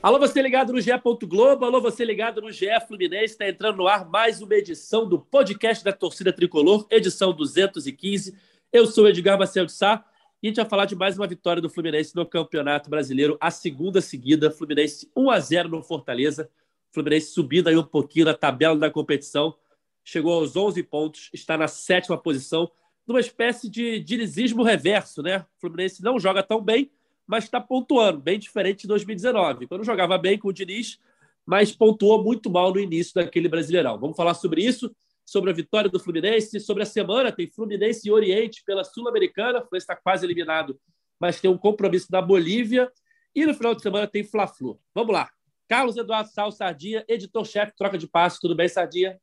Alô, você ligado no GE. Globo, alô, você ligado no GE Fluminense, está entrando no ar mais uma edição do podcast da Torcida Tricolor, edição 215. Eu sou Edgar Marcel de Sá e a gente vai falar de mais uma vitória do Fluminense no Campeonato Brasileiro, a segunda seguida, Fluminense 1 a 0 no Fortaleza, Fluminense subindo aí um pouquinho na tabela da competição, chegou aos 11 pontos, está na sétima posição, numa espécie de dinizismo reverso, né? O Fluminense não joga tão bem, mas está pontuando, bem diferente de 2019, quando jogava bem com o Diniz, mas pontuou muito mal no início daquele Brasileirão. Vamos falar sobre isso, sobre a vitória do Fluminense, sobre a semana, tem Fluminense e Oriente pela Sul-Americana, o Fluminense está quase eliminado, mas tem um compromisso da Bolívia, e no final de semana tem Fla-Flu. Vamos lá. Carlos Eduardo Sal Sardinha, editor-chefe, troca de passo. Tudo bem, Sardinha?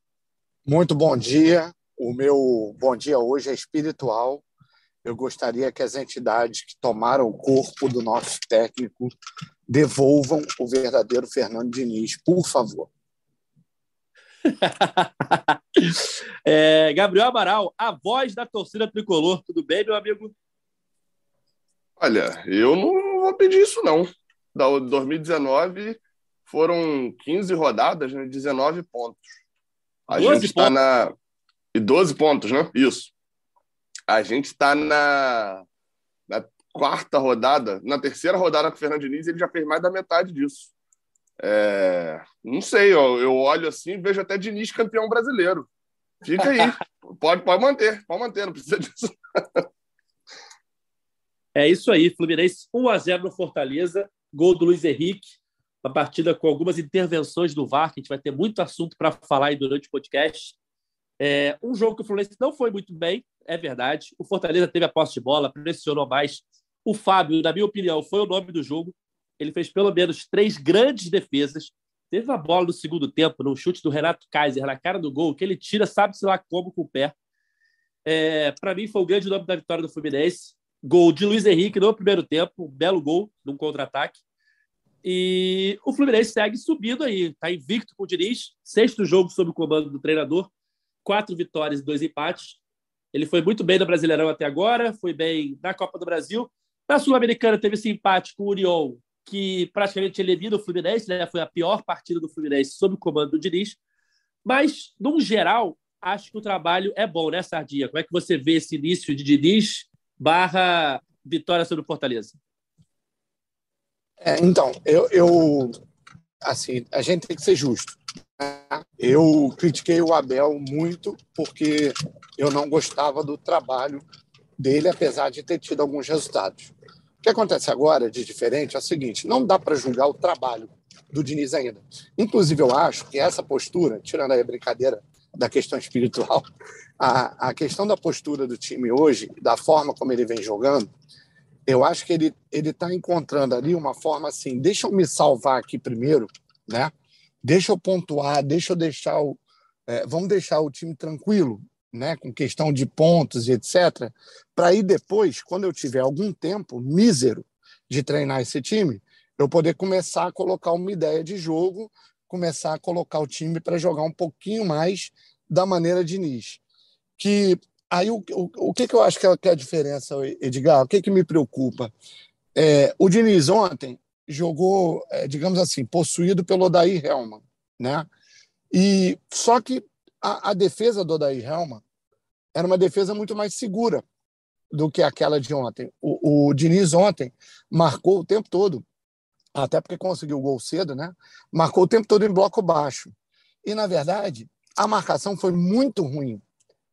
Muito bom dia. O meu bom dia hoje é espiritual eu gostaria que as entidades que tomaram o corpo do nosso técnico devolvam o verdadeiro Fernando Diniz, por favor. é, Gabriel Amaral, a voz da torcida tricolor, tudo bem, meu amigo? Olha, eu não vou pedir isso, não. Da 2019 foram 15 rodadas, né? 19 pontos. A gente está na. E 12 pontos, né? Isso. A gente está na, na, quarta rodada, na terceira rodada com o Fernando Diniz, ele já fez mais da metade disso. É, não sei, eu, eu olho assim e vejo até Diniz campeão brasileiro. Fica aí. pode, pode manter, pode manter, não precisa disso. é isso aí, Fluminense 1 a 0 no Fortaleza, gol do Luiz Henrique, uma partida com algumas intervenções do VAR, que a gente vai ter muito assunto para falar aí durante o podcast. É, um jogo que o Fluminense não foi muito bem, é verdade. O Fortaleza teve a posse de bola, pressionou mais. O Fábio, na minha opinião, foi o nome do jogo. Ele fez pelo menos três grandes defesas. Teve uma bola no segundo tempo, no chute do Renato Kaiser, na cara do gol, que ele tira, sabe-se lá como, com o pé. É, Para mim, foi o grande nome da vitória do Fluminense. Gol de Luiz Henrique no primeiro tempo, um belo gol num contra-ataque. E o Fluminense segue subindo aí, está invicto com o Diniz, sexto jogo sob o comando do treinador, quatro vitórias e dois empates. Ele foi muito bem no Brasileirão até agora, foi bem na Copa do Brasil. Na Sul-Americana teve esse empate com o União, que praticamente elimina o Fluminense, né? foi a pior partida do Fluminense sob o comando do Diniz. Mas, num geral, acho que o trabalho é bom, né, Sardinha? Como é que você vê esse início de Diniz barra vitória sobre o Fortaleza? É, então, eu, eu, assim, a gente tem que ser justo. Eu critiquei o Abel muito porque eu não gostava do trabalho dele, apesar de ter tido alguns resultados. O que acontece agora de diferente é o seguinte: não dá para julgar o trabalho do Diniz ainda. Inclusive, eu acho que essa postura, tirando aí a brincadeira da questão espiritual, a, a questão da postura do time hoje, da forma como ele vem jogando, eu acho que ele ele está encontrando ali uma forma assim. Deixa eu me salvar aqui primeiro, né? Deixa eu pontuar, deixa eu deixar o. É, vamos deixar o time tranquilo, né, com questão de pontos e etc., para aí depois, quando eu tiver algum tempo mísero de treinar esse time, eu poder começar a colocar uma ideia de jogo, começar a colocar o time para jogar um pouquinho mais da maneira de Nis. Que aí o, o, o que, que eu acho que é, que é a diferença, Edgar? O que, que me preocupa? É, o Diniz ontem jogou, é, digamos assim, possuído pelo Odair Helman, né? E só que a, a, defesa do Odair Helman era uma defesa muito mais segura do que aquela de ontem. O, o Diniz ontem marcou o tempo todo, até porque conseguiu o gol cedo, né? Marcou o tempo todo em bloco baixo. E na verdade, a marcação foi muito ruim,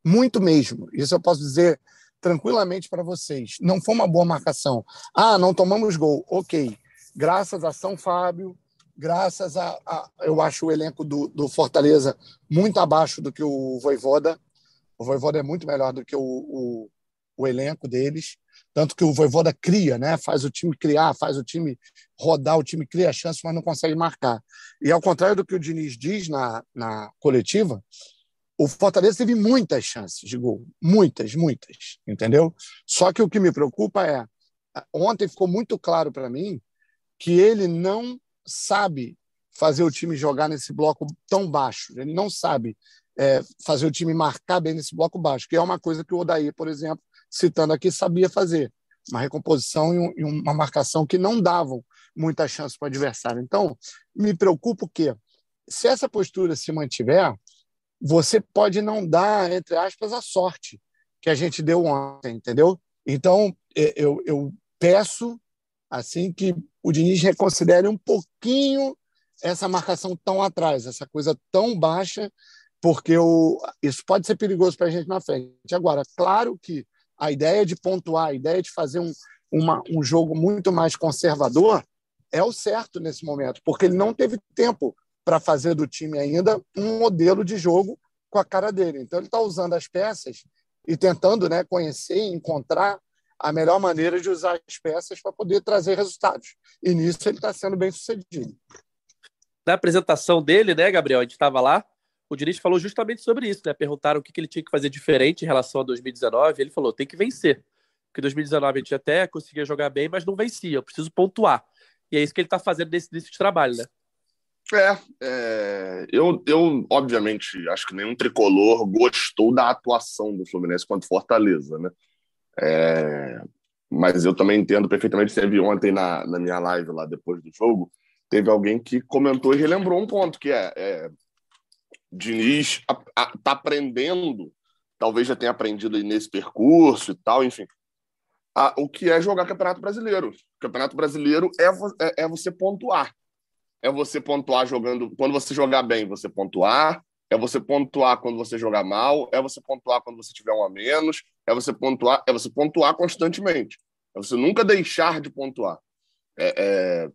muito mesmo. Isso eu posso dizer tranquilamente para vocês. Não foi uma boa marcação. Ah, não tomamos gol. Ok graças a São Fábio, graças a, a eu acho o elenco do, do, Fortaleza muito abaixo do que o Voivoda. O Voivoda é muito melhor do que o, o, o elenco deles. Tanto que o Voivoda cria, né? faz o time criar, faz o time rodar, o time cria chance, mas não consegue marcar. E ao contrário do que o Diniz diz na, na coletiva, o Fortaleza teve muitas chances de gol. Muitas, muitas. Entendeu? Só que o que me preocupa é. Ontem ficou muito claro para mim que ele não sabe fazer o time jogar nesse bloco tão baixo. Ele não sabe é, fazer o time marcar bem nesse bloco baixo, que é uma coisa que o Odair, por exemplo, citando aqui, sabia fazer. Uma recomposição e, uma marcação que não davam muita chance para o adversário. Então, me preocupa que, se essa postura se mantiver, você pode não dar, entre aspas, a sorte que a gente deu ontem, entendeu? Então, eu, eu peço assim que o Diniz reconsidere um pouquinho essa marcação tão atrás, essa coisa tão baixa, porque o, isso pode ser perigoso para a gente na frente. Agora, claro que a ideia de pontuar, a ideia de fazer um, uma, um jogo muito mais conservador é o certo nesse momento, porque ele não teve tempo para fazer do time ainda um modelo de jogo com a cara dele. Então, ele está usando as peças e tentando né, conhecer encontrar a melhor maneira de usar as peças para poder trazer resultados. E nisso ele está sendo bem sucedido. Na apresentação dele, né, Gabriel, a gente estava lá, o Diniz falou justamente sobre isso, né? Perguntaram o que ele tinha que fazer diferente em relação a 2019. Ele falou: tem que vencer. Porque 2019 a gente até conseguia jogar bem, mas não vencia. Eu preciso pontuar. E é isso que ele está fazendo nesse, nesse trabalho, né? É, é, eu, eu, obviamente, acho que nenhum tricolor gostou da atuação do Fluminense contra Fortaleza, né? É, mas eu também entendo perfeitamente. Teve ontem na, na minha live lá depois do jogo, teve alguém que comentou e relembrou um ponto que é, é Diniz está aprendendo, talvez já tenha aprendido nesse percurso e tal, enfim, a, o que é jogar Campeonato Brasileiro. Campeonato Brasileiro é, é, é você pontuar é você pontuar jogando. Quando você jogar bem, você pontuar. É você pontuar quando você jogar mal. É você pontuar quando você tiver um a menos. É você pontuar. É você pontuar constantemente. É você nunca deixar de pontuar. É, é...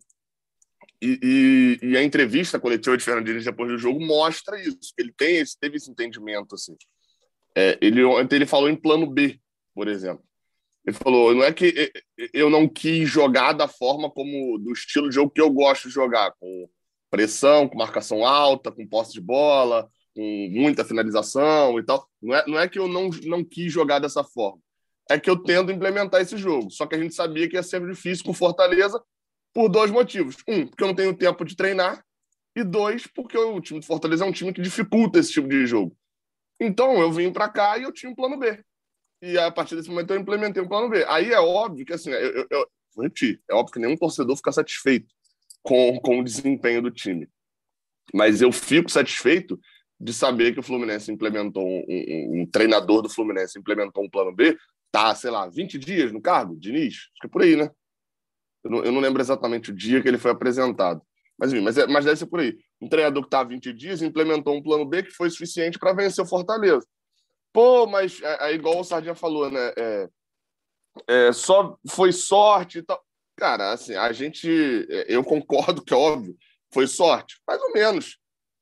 E, e, e, a entrevista coletiva de Fernandinho depois do jogo mostra isso. Ele tem esse, teve esse entendimento assim. É, ele ontem ele falou em plano B, por exemplo. Ele falou: não é que eu não quis jogar da forma como, do estilo de jogo que eu gosto de jogar, com pressão, com marcação alta, com posse de bola, com muita finalização e tal. Não é, não é que eu não, não quis jogar dessa forma. É que eu tendo implementar esse jogo. Só que a gente sabia que ia ser difícil com Fortaleza por dois motivos. Um, porque eu não tenho tempo de treinar. E dois, porque o time de Fortaleza é um time que dificulta esse tipo de jogo. Então, eu vim para cá e eu tinha um plano B. E a partir desse momento eu implementei um plano B. Aí é óbvio que, assim, eu, eu, eu vou repetir, é óbvio que nenhum torcedor fica satisfeito com, com o desempenho do time. Mas eu fico satisfeito de saber que o Fluminense implementou um, um, um, treinador do Fluminense implementou um plano B, tá, sei lá, 20 dias no cargo, Diniz, acho que é por aí, né? Eu não, eu não lembro exatamente o dia que ele foi apresentado. Mas, enfim, mas, é, mas deve ser por aí. Um treinador que está há 20 dias implementou um plano B que foi suficiente para vencer o Fortaleza. Pô, mas é, é igual o Sardinha falou, né? É, é, só foi sorte e tal. Cara, assim, a gente. É, eu concordo que, óbvio, foi sorte. Mais ou menos.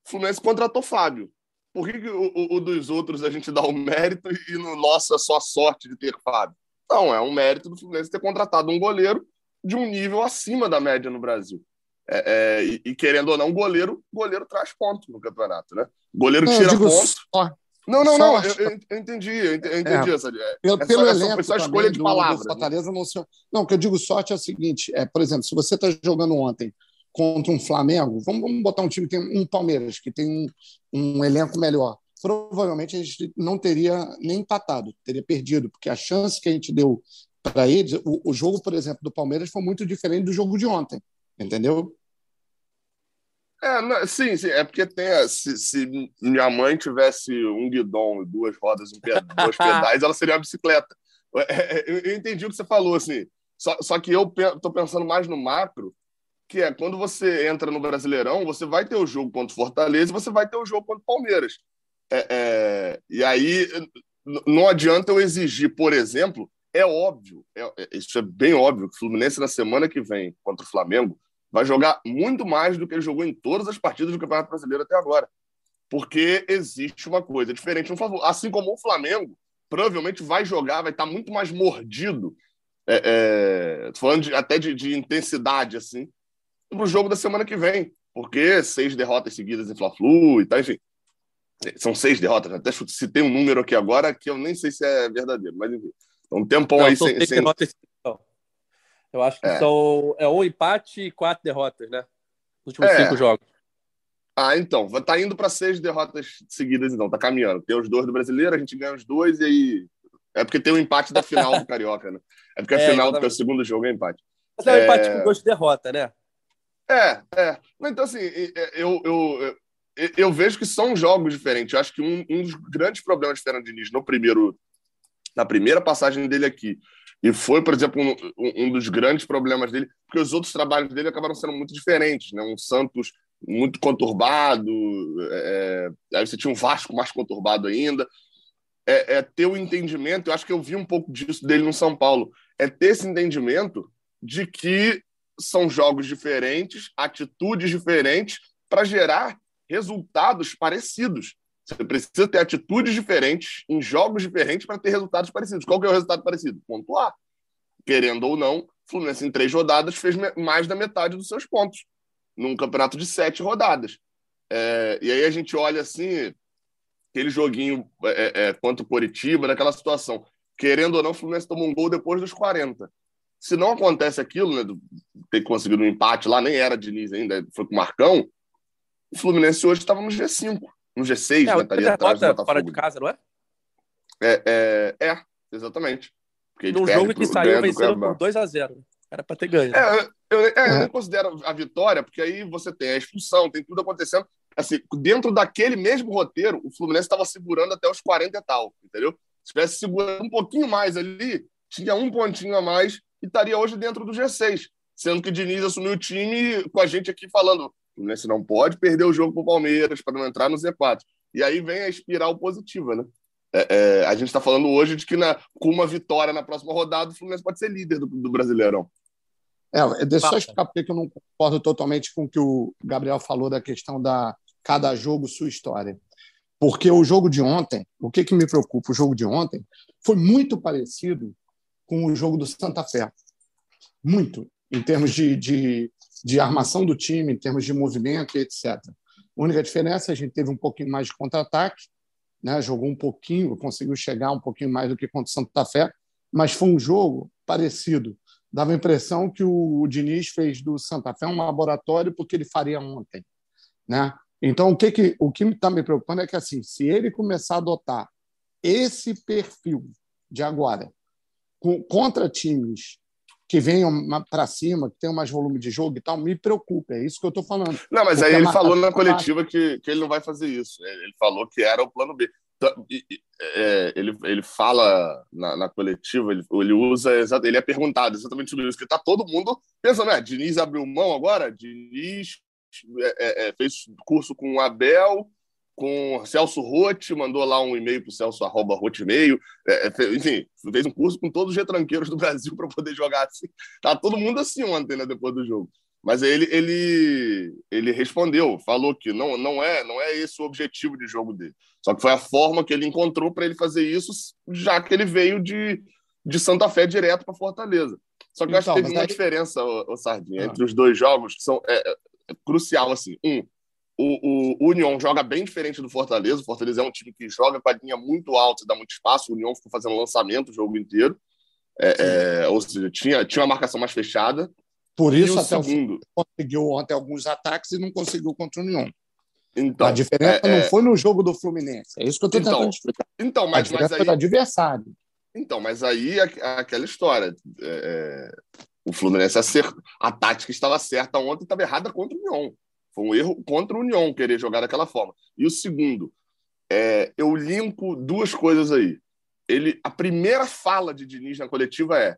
O Fluminense contratou Fábio. Por que, que o, o, dos outros a gente dá o mérito e no nosso é só sorte de ter Fábio? Não, é um mérito do Fluminense ter contratado um goleiro de um nível acima da média no Brasil. É, é, e, e, querendo ou não, goleiro, goleiro traz ponto no campeonato, né? Goleiro tira ponto. Não, não, não, eu, eu, eu, entendi, eu entendi, é, essa. Pelo, é pelo elenco, só escolha de palavras. Né? Fortaleza não, se... não, o que eu digo sorte é o seguinte: é, por exemplo, se você está jogando ontem contra um Flamengo, vamos, vamos, botar um time que tem um Palmeiras, que tem um, um elenco melhor. Provavelmente a gente não teria nem empatado, teria perdido, porque a chance que a gente deu para eles, o, o jogo, por exemplo, do Palmeiras foi muito diferente do jogo de ontem, entendeu? É, não, sim, sim, é porque tem. Se, se, minha mãe tivesse um guidão duas rodas, um dois pedais, ela seria uma bicicleta. É, é, eu, eu, entendi o que você falou, assim. Só, só que eu estou pensando mais no macro, que é quando você entra no Brasileirão, você vai ter o jogo contra o Fortaleza e você vai ter o jogo contra o Palmeiras. É, é, e aí não adianta eu exigir, por exemplo, é óbvio, é, é, isso é bem óbvio, que o Fluminense na semana que vem contra o Flamengo vai jogar muito mais do que ele jogou em todas as partidas do Campeonato Brasileiro até agora. Porque existe uma coisa diferente no favor. Assim como o Flamengo provavelmente vai jogar, vai estar muito mais mordido, é, é, falando de, até de, de, intensidade, assim, para o jogo da semana que vem. Porque seis derrotas seguidas em Fla-Flu e tal, enfim. São seis derrotas, até citei um número aqui agora que eu nem sei se é verdadeiro, mas enfim. Então, um tempão Não, aí sem. sem... Derrotas, eu acho que é. são é um empate e quatro derrotas, né? Nos últimos é. cinco jogos. Ah, então. Tá indo para seis derrotas seguidas, então. Tá caminhando. Tem os dois do brasileiro, a gente ganha os dois e aí. É porque tem o empate da final do Carioca, né? É porque a é, final, do segundo jogo é empate. Mas é um empate com gosto de derrota, né? É, é. Então, assim, eu, eu, eu, eu vejo que são jogos diferentes. Eu acho que um, um dos grandes problemas de Fernando Diniz no primeiro, na primeira passagem dele aqui, e foi, por exemplo, um, um dos grandes problemas dele, porque os outros trabalhos dele acabaram sendo muito diferentes. Né? Um Santos muito conturbado, é, é aí você tinha um Vasco mais conturbado ainda. É, é, ter o entendimento, eu acho que eu vi um pouco disso dele no São Paulo, é ter esse entendimento de que são jogos diferentes, atitudes diferentes, para gerar resultados parecidos. Você precisa ter atitudes diferentes em jogos diferentes para ter resultados parecidos. Qual que é o resultado parecido? Pontuar. Querendo ou não, Fluminense em três rodadas fez mais da metade dos seus pontos num campeonato de sete rodadas. É, e aí a gente olha assim, aquele joguinho é, é, contra o Coritiba, naquela situação. Querendo ou não, o Fluminense tomou um gol depois dos 40. Se não acontece aquilo, né, ter conseguido um empate lá, nem era Diniz ainda, foi com o Marcão, o Fluminense hoje estava no G5, no G6, é, né? Estaria atrás do Fora de casa, não é? É, é, é exatamente. Porque no jogo que saiu vencendo por 2 a 0 Era para ter ganho. É, eu, é, eu nem considero a vitória, porque aí você tem a expulsão, tem tudo acontecendo. Assim, dentro daquele mesmo roteiro, o Fluminense estava segurando até os 40 e tal, entendeu? Se tivesse segurando um pouquinho mais ali, tinha um pontinho a mais e estaria hoje dentro do G6. Sendo que o Diniz assumiu o time com a gente aqui falando: Fluminense não pode perder o jogo para o Palmeiras para não entrar no Z4. E aí vem a espiral positiva, né? É, é, a gente está falando hoje de que na, com uma vitória na próxima rodada, o Fluminense pode ser líder do, do Brasileirão. É, deixa eu só explicar porque eu não concordo totalmente com o que o Gabriel falou da questão da cada jogo sua história. Porque o jogo de ontem, o que, que me preocupa? O jogo de ontem foi muito parecido com o jogo do Santa Fé. Muito, em termos de, de de armação do time, em termos de movimento etc. A única diferença, a gente teve um pouquinho mais de contra-ataque, né? jogou um pouquinho, conseguiu chegar um pouquinho mais do que contra o Santa Fé, mas foi um jogo parecido. Dava a impressão que o Diniz fez do Santa Fé um laboratório porque ele faria ontem. Né? Então, o que, que, o que está me preocupando é que, assim, se ele começar a adotar esse perfil de agora, com, contra times que venham para cima, que tenham mais volume de jogo e tal, me preocupa. É isso que eu estou falando. Não, mas Porque aí ele falou na coletiva que, que ele não vai fazer isso. Ele falou que era o plano B. Então, é, ele, ele fala na, na coletiva, ele, ele usa, ele é perguntado exatamente sobre isso, que está todo mundo pensando, né? Diniz abriu mão agora, Diniz é, é, é fez curso com o Abel, com Celso Rotti, mandou lá um e-mail para o Celso, arroba Rotimeio, é, é enfim, fez um curso com todos os retranqueiros do Brasil para poder jogar assim. Tá todo mundo assim ontem, né, depois do jogo. Mas aí ele, ele, ele respondeu, falou que não, não, é, não é esse o objetivo de jogo dele. Só que foi a forma que ele encontrou para ele fazer isso, já que ele veio de, de Santa Fé direto para Fortaleza. Só que eu acho que então, teve uma aí... diferença, ô Sardinha, ah. entre os dois jogos, que são é, é, crucial. assim. Um, o, o União joga bem diferente do Fortaleza. O Fortaleza é um time que joga com a linha muito alta, dá muito espaço. O União ficou fazendo lançamento o jogo inteiro. É, é, ou seja, tinha, tinha uma marcação mais fechada. Por isso, até segundo... conseguiu ontem alguns ataques e não conseguiu contra o União. Então, a diferença é, não é. foi no jogo do Fluminense. É isso que eu estou então, tentando explicar. Então, mas, a diferença mas aí... do adversário. Então, mas aí é, é aquela história. É, o Fluminense acertou. A tática estava certa ontem, estava errada contra o União. Foi um erro contra o União querer jogar daquela forma. E o segundo, é, eu linko duas coisas aí. Ele, a primeira fala de Diniz na coletiva é: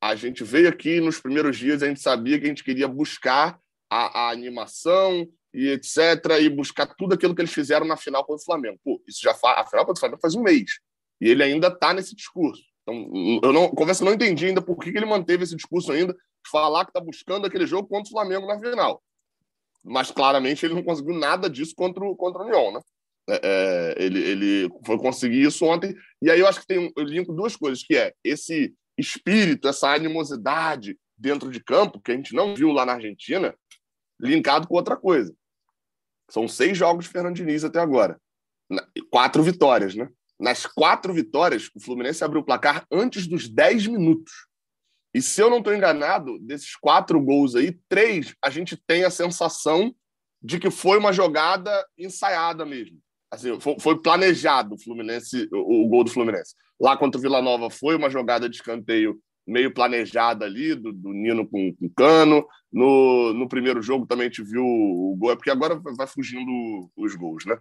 a gente veio aqui nos primeiros dias, a gente sabia que a gente queria buscar a, a animação e etc. e buscar tudo aquilo que eles fizeram na final contra o Flamengo. Pô, isso já faz, a final contra o Flamengo faz um mês. E ele ainda está nesse discurso. Então, eu não confesso não entendi ainda por que, que ele manteve esse discurso ainda, falar que está buscando aquele jogo contra o Flamengo na final mas claramente ele não conseguiu nada disso contra o, contra o Lyon, né? É, é, ele, ele foi conseguir isso ontem. E aí eu acho que tem eu linko duas coisas, que é esse espírito, essa animosidade dentro de campo, que a gente não viu lá na Argentina, linkado com outra coisa. São seis jogos de Fernando Diniz até agora. Quatro vitórias, né? Nas quatro vitórias, o Fluminense abriu o placar antes dos dez minutos. E se eu não estou enganado, desses quatro gols aí, três a gente tem a sensação de que foi uma jogada ensaiada mesmo. Assim, foi, planejado o Fluminense, o, o, gol do Fluminense. Lá contra o Vila Nova foi uma jogada de escanteio meio planejada ali, do, do Nino com, com Cano. No, no primeiro jogo também gente viu o gol, é porque agora vai fugindo os gols, né?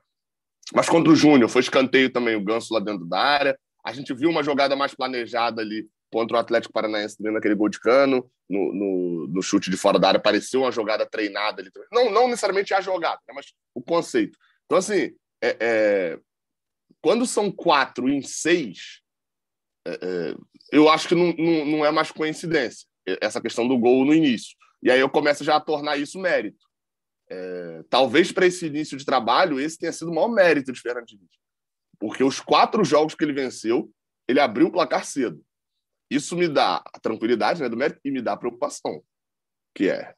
Mas contra o Júnior, foi escanteio também o Ganso lá dentro da área. A gente viu uma jogada mais planejada ali contra o Atlético Paranaense também naquele gol de cano, no, no, no, chute de fora da área, pareceu uma jogada treinada ali. Não, não necessariamente a jogada, né, mas o conceito. Então, assim, é, é, quando são quatro em seis, é, é eu acho que não, não, não é mais coincidência essa questão do gol no início. E aí eu começo já a tornar isso mérito. É, talvez para esse início de trabalho, esse tenha sido o maior mérito de Fernando Diniz. Porque os quatro jogos que ele venceu, ele abriu o placar cedo. Isso me dá a tranquilidade né, do mérito e me dá a preocupação, que é,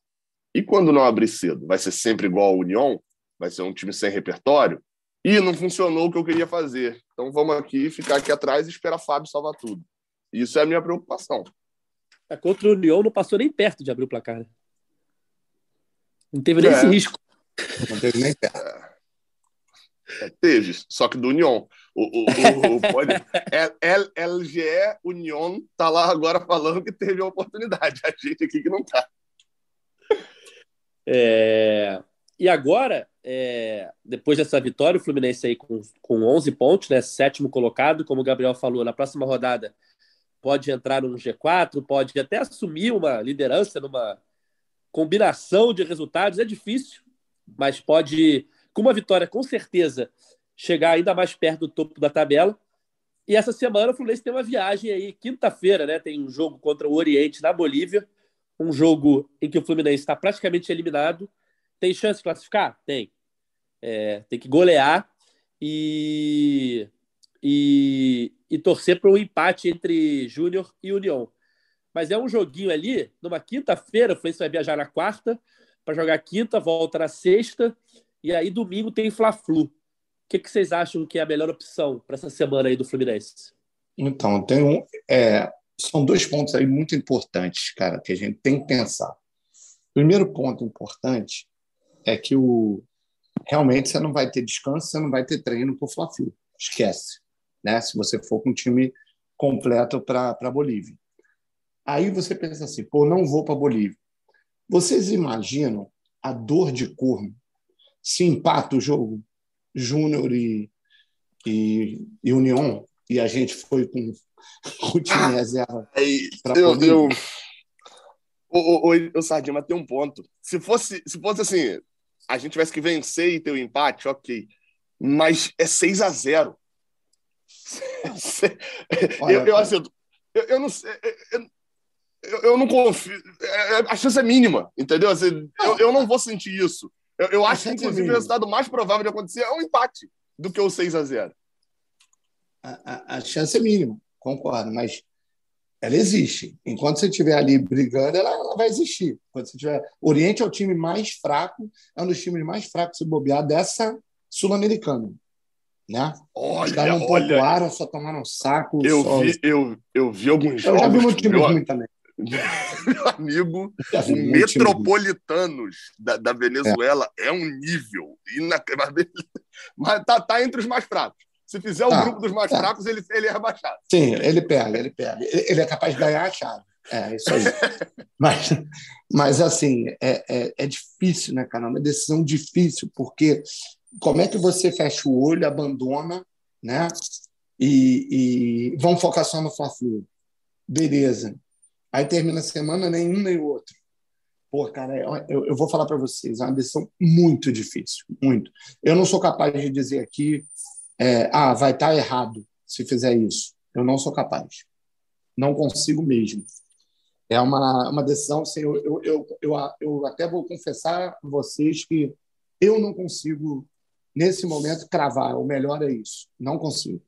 e quando não abrir cedo? Vai ser sempre igual ao União? Vai ser um time sem repertório? E não funcionou o que eu queria fazer. Então vamos aqui, ficar aqui atrás e esperar Fábio salvar tudo. Isso é a minha preocupação. É, contra o União não passou nem perto de abrir o placar. Né? Não teve nem é. esse risco. Não teve nem perto. É, teve, só que do União. O, o, o, pode... LGE Union tá lá agora falando que teve a oportunidade. A gente aqui que não tá. É... E agora, é... depois dessa vitória, o Fluminense aí com, com 11 pontos, né? sétimo colocado, como o Gabriel falou, na próxima rodada pode entrar no G4, pode até assumir uma liderança numa combinação de resultados. É difícil, mas pode, com uma vitória, com certeza, chegar ainda mais perto do topo da tabela. E essa semana o Fluminense tem uma viagem aí, quinta-feira, né? Tem um jogo contra o Oriente na Bolívia, um jogo em que o Fluminense está praticamente eliminado. Tem chance de classificar? Tem. É, tem que golear e, e, e torcer para um empate entre Júnior e União. Mas é um joguinho ali, numa quinta-feira, o Fluminense vai viajar na quarta para jogar quinta, volta na sexta, e aí domingo tem Fla-Flu que, que vocês acham que é a melhor opção para essa semana aí do Fluminense? Então, tem um, é, são dois pontos aí muito importantes, cara, que a gente tem que pensar. Primeiro ponto importante é que o realmente você não vai ter descanso, você não vai ter treino para o Fla-Flu. Esquece, né? Se você for com um time completo para a Bolívia. Aí você pensa assim, pô, não vou para a Bolívia. Vocês imaginam a dor de corno se empata o jogo? Júnior e, e, e, União, e a gente foi com o time ah, reserva. para eu, eu, o, o, o, Sardinha, mas tem um ponto. Se fosse, se fosse assim, a gente tivesse que vencer e ter o um empate, ok. Mas é 6 a 0 eu, eu, assim, eu, eu não sei. Eu, eu, não confio. É, é, a chance é mínima, entendeu? Assim, eu, eu não vou sentir isso. Eu, eu acho que, inclusive, o resultado mais provável de acontecer é um empate do que o 6 a 0 a, a, a chance é mínima, concordo, mas ela existe. Enquanto você estiver ali brigando, ela, ela, vai existir. Quando você tiver... O Oriente é o time mais fraco, é um dos times mais fracos se bobear dessa Sul-Americana. Né? Olha, Os caras não pontuaram, só tomaram saco. Eu, só... vi, eu, eu vi alguns eu jogos. Eu já vi um time ruim também. Meu amigo, o Metropolitanos da, da Venezuela é. é. um nível inacreditável. Mas tá, tá entre os mais fracos. Se fizer o tá, grupo dos mais tá. fracos, ele, ele é rebaixado. Sim, ele pega, ele pega. Ele é capaz de ganhar a chave. É, isso aí. mas, mas, assim, é, é, é, difícil, né, cara? É uma decisão difícil, porque como é que você fecha o olho, abandona, né? E, e vamos focar só no Fla-Flu. Beleza. Aí termina a semana, nenhum nem o outro. Pô, cara, eu, eu vou falar para vocês, é uma decisão muito difícil, muito. Eu não sou capaz de dizer aqui, é, ah, vai estar tá errado se fizer isso. Eu não sou capaz. Não consigo mesmo. É uma, uma decisão, assim, eu, eu, eu, eu, eu até vou confessar a vocês que eu não consigo, nesse momento, cravar. O melhor é isso. Não consigo.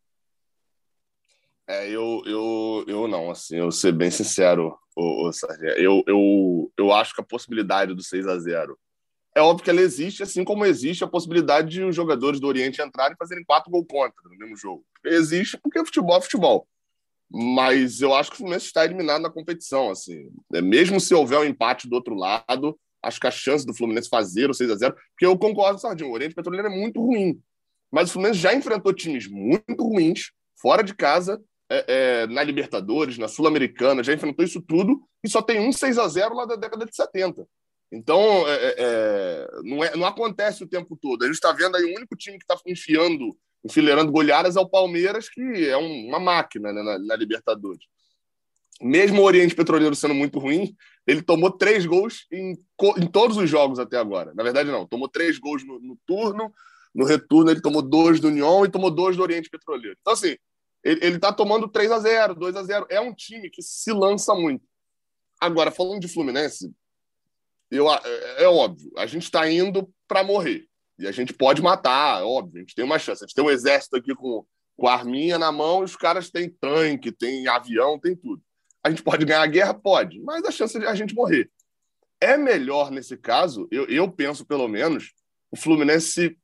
É, eu, eu, eu não, assim, eu ser bem sincero, o, o eu, eu, eu acho que a possibilidade do 6 a 0 é óbvio que ela existe, assim como existe a possibilidade de os jogadores do Oriente entrarem e fazerem quatro gols contra no mesmo jogo. Existe porque futebol é futebol. Mas eu acho que o Fluminense está eliminado na competição, assim. É, mesmo se houver um empate do outro lado, acho que a chance do Fluminense fazer o 6 a 0 porque eu concordo, Sardinho, o Oriente Petroleiro é muito ruim. Mas o Fluminense já enfrentou times muito ruins, fora de casa, é, é, na Libertadores, na Sul-Americana, já enfrentou isso tudo e só tem um 6 a 0 lá da década de 70. Então, é, é, é, não, não acontece o tempo todo. A gente está vendo aí o único time que está enfiando, enfileirando goleadas é o Palmeiras, que é um, uma máquina né, na, na, Libertadores. Mesmo o Oriente Petroleiro sendo muito ruim, ele tomou três gols em, em todos os jogos até agora. Na verdade, não. Tomou três gols no, no turno, no retorno ele tomou dois do União e tomou dois do Oriente Petroleiro. Então, assim, ele está tomando 3 a 0 2 a 0 É um time que se lança muito. Agora, falando de Fluminense, eu, é, é óbvio, a gente está indo para morrer. E a gente pode matar, é óbvio, a gente tem uma chance. A gente tem um exército aqui com, com a arminha na mão e os caras têm tanque, tem avião, tem tudo. A gente pode ganhar a guerra? Pode, mas a chance de a gente morrer. É melhor, nesse caso, eu, eu penso pelo menos, o Fluminense.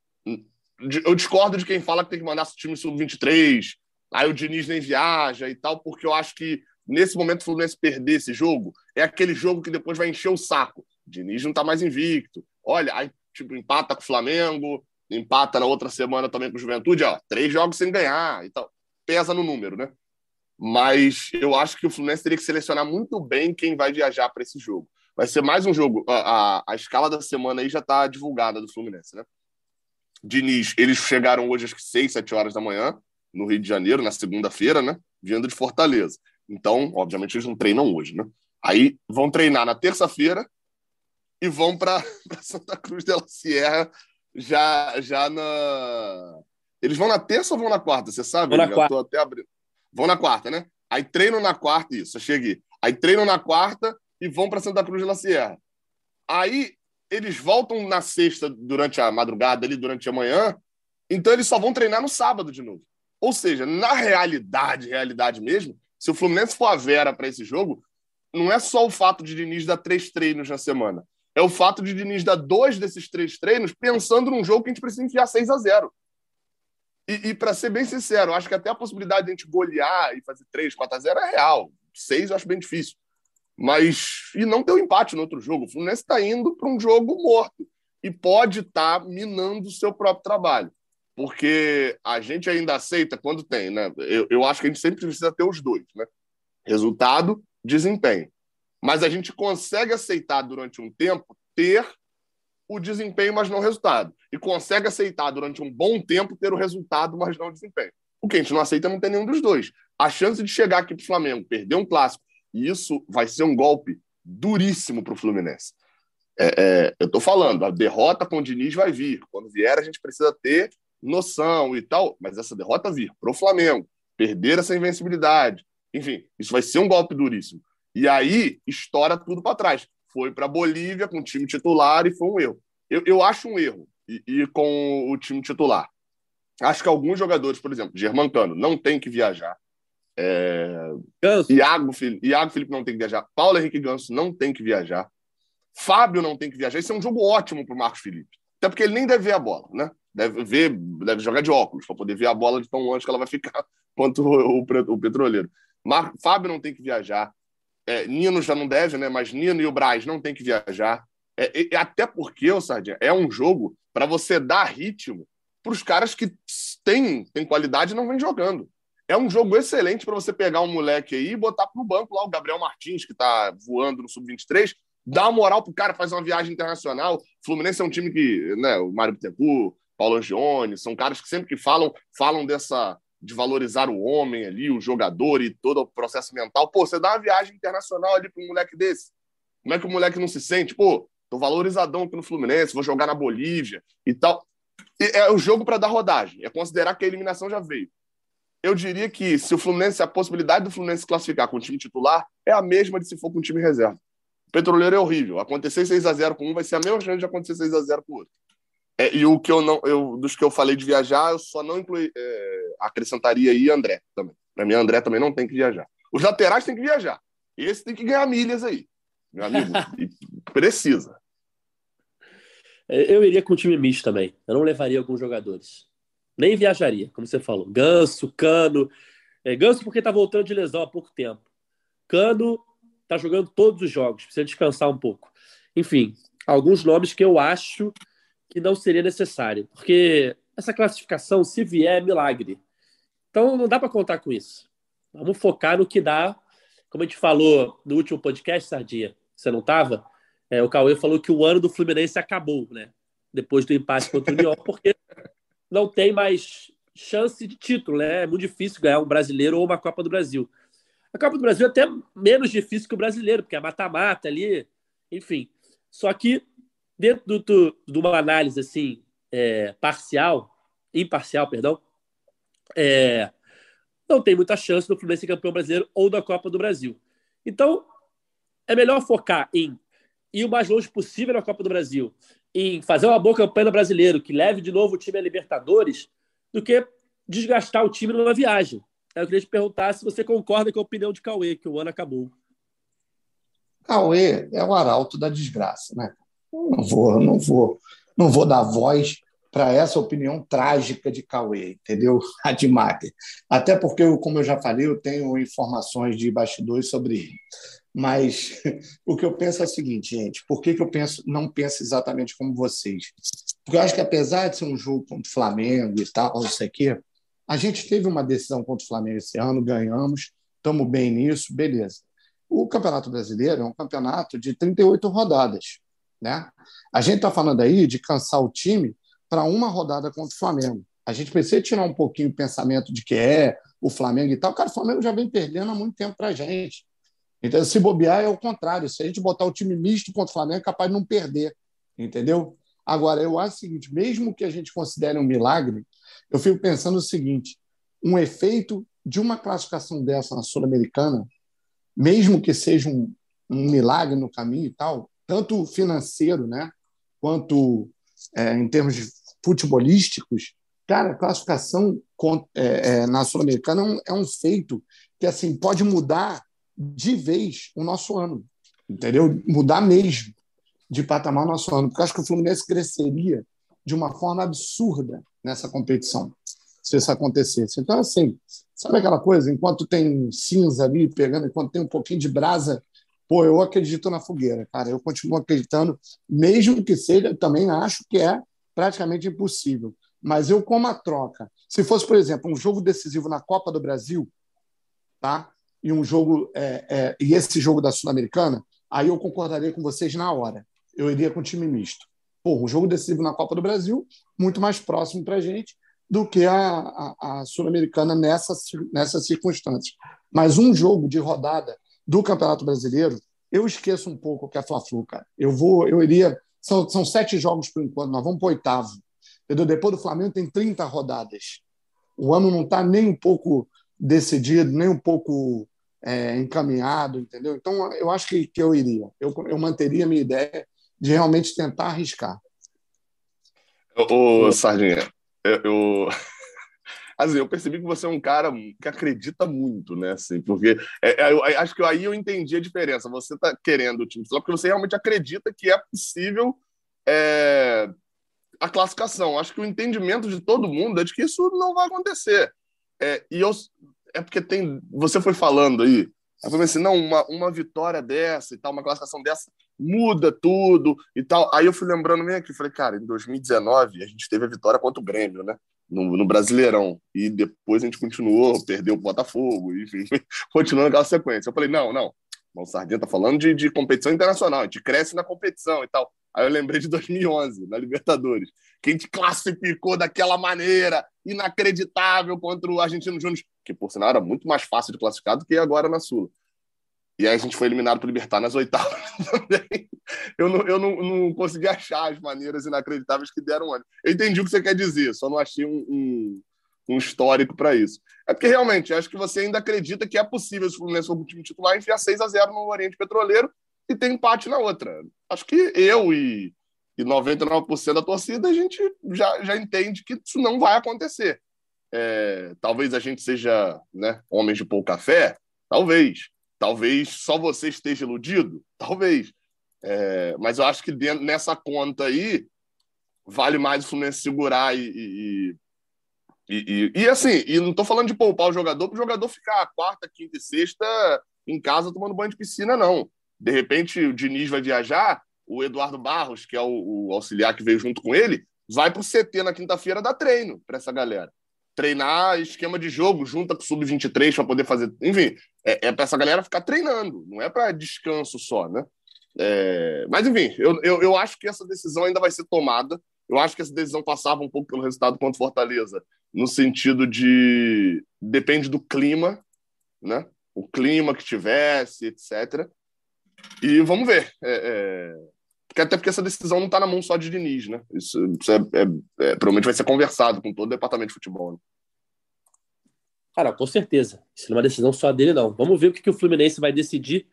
Eu discordo de quem fala que tem que mandar o time sub-23, aí o Diniz nem viaja e tal, porque eu acho que nesse momento o Fluminense perder esse jogo é aquele jogo que depois vai encher o saco. O Diniz não tá mais invicto. Olha, aí tipo empata com o Flamengo, empata na outra semana também com o Juventude, ó, três jogos sem ganhar e tal. Pesa no número, né? Mas eu acho que o Fluminense teria que selecionar muito bem quem vai viajar para esse jogo. Vai ser mais um jogo. A, a, a escala da semana aí já está divulgada do Fluminense, né? Diniz, eles chegaram hoje às 6, 7 horas da manhã no Rio de Janeiro, na segunda-feira, né? Vindo de Fortaleza. Então, obviamente, eles não treinam hoje, né? Aí vão treinar na terça-feira e vão para Santa Cruz de la Sierra já, já na. Eles vão na terça ou vão na quarta? Você sabe? Vão na quarta. até abrindo. Vão na quarta, né? Aí treinam na quarta, isso, eu cheguei. Aí treinam na quarta e vão para Santa Cruz de la Sierra. Aí eles voltam na sexta durante a madrugada, ali durante a manhã, então eles só vão treinar no sábado de novo. Ou seja, na realidade, realidade mesmo, se o Fluminense for a Vera para esse jogo, não é só o fato de Diniz dar três treinos na semana. É o fato de Diniz dar dois desses três treinos pensando num jogo que a gente precisa enfiar 6 a 0 E, e para ser bem sincero, acho que até a possibilidade de a gente golear e fazer 3, 4 a 0 é real. 6 eu acho bem difícil. Mas. E não ter um empate no outro jogo. O Fluminense está indo para um jogo morto. E pode estar tá minando o seu próprio trabalho porque a gente ainda aceita quando tem, né? Eu, eu acho que a gente sempre precisa ter os dois, né? Resultado, desempenho. Mas a gente consegue aceitar durante um tempo ter o desempenho, mas não o resultado. E consegue aceitar durante um bom tempo ter o resultado, mas não o desempenho. O que a gente não aceita não tem nenhum dos dois. A chance de chegar aqui para o Flamengo, perder um clássico, e isso vai ser um golpe duríssimo para o Fluminense. É, é, eu estou falando, a derrota com o Diniz vai vir. Quando vier, a gente precisa ter noção e tal, mas essa derrota vir para o Flamengo, perder essa invencibilidade, enfim, isso vai ser um golpe duríssimo. E aí estoura tudo para trás. Foi para Bolívia com o time titular e foi um erro. Eu, eu acho um erro e, com o time titular. Acho que alguns jogadores, por exemplo, Germancano, não tem que viajar. É... Iago, Iago Felipe não tem que viajar. Paulo Henrique Ganso não tem que viajar. Fábio não tem que viajar. Isso é um jogo ótimo para o Marcos Felipe. Até porque ele nem deve ver a bola, né? Deve ver, deve jogar de óculos para poder ver a bola de tão longe que ela vai ficar quanto o, o, o petroleiro. Mar, Fábio não tem que viajar. É, Nino já não deve, né? Mas Nino e o Braz não tem que viajar. É, é, até porque, o Sardinha, é um jogo para você dar ritmo para os caras que têm, têm qualidade e não vêm jogando. É um jogo excelente para você pegar um moleque aí e botar para o banco lá o Gabriel Martins, que está voando no Sub-23, dá uma moral pro cara fazer uma viagem internacional. Fluminense é um time que, né, o Mário Bittencourt, Paulo Angione, são caras que sempre que falam, falam dessa de valorizar o homem ali, o jogador e todo o processo mental. Pô, você dá uma viagem internacional ali para um moleque desse. Como é que o moleque não se sente? Pô, tô valorizadão aqui no Fluminense, vou jogar na Bolívia e tal. E é o jogo para dar rodagem, é considerar que a eliminação já veio. Eu diria que se o Fluminense, a possibilidade do Fluminense se classificar com o time titular é a mesma de se for com o time reserva. O Petroleiro é horrível. Acontecer 6 a 0 com um vai ser a mesma chance de acontecer 6 a 0 com o outro. É, e o que eu não, eu, dos que eu falei de viajar, eu só não inclui, é, acrescentaria aí André também. Para mim, André também não tem que viajar. Os laterais têm que viajar. Esse tem que ganhar milhas aí, meu amigo. precisa. É, eu iria com o time misto também. Eu não levaria alguns jogadores. Nem viajaria, como você falou. Ganso, Cano. É, Ganso porque está voltando de lesão há pouco tempo. Cano está jogando todos os jogos, precisa descansar um pouco. Enfim, alguns nomes que eu acho que não seria necessário, porque essa classificação, se vier, é milagre. Então não dá para contar com isso. Vamos focar no que dá. Como a gente falou no último podcast, Sardinha, você não estava? É, o Cauê falou que o ano do Fluminense acabou, né? Depois do empate contra o União, porque não tem mais chance de título, né? É muito difícil ganhar um brasileiro ou uma Copa do Brasil. A Copa do Brasil é até menos difícil que o brasileiro, porque é mata-mata ali, enfim. Só que dentro do, do, de uma análise assim é, parcial, imparcial, perdão, é, não tem muita chance do Fluminense ser campeão brasileiro ou da Copa do Brasil. Então, é melhor focar em ir o mais longe possível na Copa do Brasil, em fazer uma boa campanha no brasileiro, que leve de novo o time a Libertadores, do que desgastar o time numa viagem. Eu queria te perguntar se você concorda com a opinião de Cauê, que o ano acabou. Cauê é o arauto da desgraça, né? Não vou, não vou, não vou dar voz para essa opinião trágica de Cauê, entendeu? Admacher. Até porque, como eu já falei, eu tenho informações de bastidores sobre ele. Mas o que eu penso é o seguinte, gente: por que, que eu penso, não penso exatamente como vocês? Porque eu acho que, apesar de ser um jogo contra o Flamengo e tal, não sei o quê, a gente teve uma decisão contra o Flamengo esse ano, ganhamos, estamos bem nisso, beleza. O Campeonato Brasileiro é um campeonato de 38 rodadas. Né? A gente está falando aí de cansar o time para uma rodada contra o Flamengo. A gente precisa tirar um pouquinho o pensamento de que é o Flamengo e tal. Cara, o Flamengo já vem perdendo há muito tempo para a gente. Então, se bobear, é o contrário. Se a gente botar o time misto contra o Flamengo, é capaz de não perder. Entendeu? Agora, eu acho o seguinte: mesmo que a gente considere um milagre, eu fico pensando o seguinte: um efeito de uma classificação dessa na Sul-Americana, mesmo que seja um, um milagre no caminho e tal, tanto financeiro, né, quanto é, em termos futebolísticos, cara, a classificação é, é, na Sul-Americana é, um, é um feito que assim pode mudar de vez o nosso ano, entendeu? Mudar mesmo de patamar o nosso ano, porque acho que o Fluminense cresceria de uma forma absurda nessa competição, se isso acontecesse. Então, assim, sabe aquela coisa? Enquanto tem cinza ali pegando, enquanto tem um pouquinho de brasa pô, eu acredito na fogueira, cara. Eu continuo acreditando, mesmo que seja, também acho que é praticamente impossível. Mas eu, como a troca, se fosse, por exemplo, um jogo decisivo na Copa do Brasil, tá? E um jogo é, é, e esse jogo da Sul-Americana, aí eu concordaria com vocês na hora. Eu iria com time misto. Pô, um jogo decisivo na Copa do Brasil, muito mais próximo para gente do que a, a, a Sul-Americana nessa, nessas circunstâncias. Mas um jogo de rodada do Campeonato Brasileiro, eu esqueço um pouco o que é Fla-Flu, cara. Eu vou, eu iria. São, são sete jogos por enquanto, nós vamos para o oitavo. Entendeu? Depois do Flamengo tem 30 rodadas. O ano não está nem um pouco decidido, nem um pouco é, encaminhado, entendeu? Então, eu acho que, que eu iria. Eu, eu manteria a minha ideia de realmente tentar arriscar. Ô, Sardinha, eu, eu, assim, eu percebi que você é um cara que acredita muito, né? Assim, porque é, é, eu, acho que aí eu entendi a diferença. Você está querendo o time só porque você realmente acredita que é possível é, a classificação. Acho que o entendimento de todo mundo é de que isso não vai acontecer. É, e eu, é porque tem. Você foi falando aí. Eu falei assim, não, uma, uma vitória dessa e tal, uma classificação dessa muda tudo e tal. Aí eu fui lembrando meio aqui, falei, cara, em 2019 a gente teve a vitória contra o Grêmio, né? No, no, Brasileirão. E depois a gente continuou, perdeu o Botafogo, enfim, continuando aquela sequência. Eu falei, não, não, o Sardinha tá falando de, de competição internacional, a gente cresce na competição e tal. Aí eu lembrei de 2011, na Libertadores, que a gente classificou daquela maneira, inacreditável, contra o Argentino Júnior, que por sinal era muito mais fácil de classificar do que agora na Sula. E aí a gente foi eliminado por Libertar nas oitavas também. Eu, não, eu não, não consegui achar as maneiras inacreditáveis que deram antes. Eu entendi o que você quer dizer, só não achei um, um, um histórico para isso. É porque realmente, acho que você ainda acredita que é possível se o Fluminense for o time titular enfiar 6 a 0 no Oriente Petroleiro e ter empate na outra. Acho que eu e, e 99% da torcida, a gente já, já entende que isso não vai acontecer. É, talvez a gente seja né, homens de pouca fé, talvez. Talvez só você esteja iludido? Talvez. É, mas eu acho que dentro, nessa conta aí vale mais o Fluminense segurar e, e, e, e, e assim, e não estou falando de poupar o jogador para o jogador ficar quarta, quinta e sexta em casa tomando banho de piscina, não. De repente o Diniz vai viajar, o Eduardo Barros, que é o, o auxiliar que veio junto com ele, vai para o CT na quinta-feira dar treino para essa galera. Treinar esquema de jogo, junta com o sub-23 para poder fazer. Enfim, é, é para essa galera ficar treinando, não é para descanso só, né? É, mas, enfim, eu, eu, eu acho que essa decisão ainda vai ser tomada. Eu acho que essa decisão passava um pouco pelo resultado contra Fortaleza, no sentido de depende do clima, né? O clima que tivesse, etc. E vamos ver. É, é... Até porque essa decisão não está na mão só de Diniz, né? Isso, isso é, é, é, provavelmente vai ser conversado com todo o departamento de futebol. Né? Cara, com certeza. Isso não é uma decisão só dele, não. Vamos ver o que, que o Fluminense vai decidir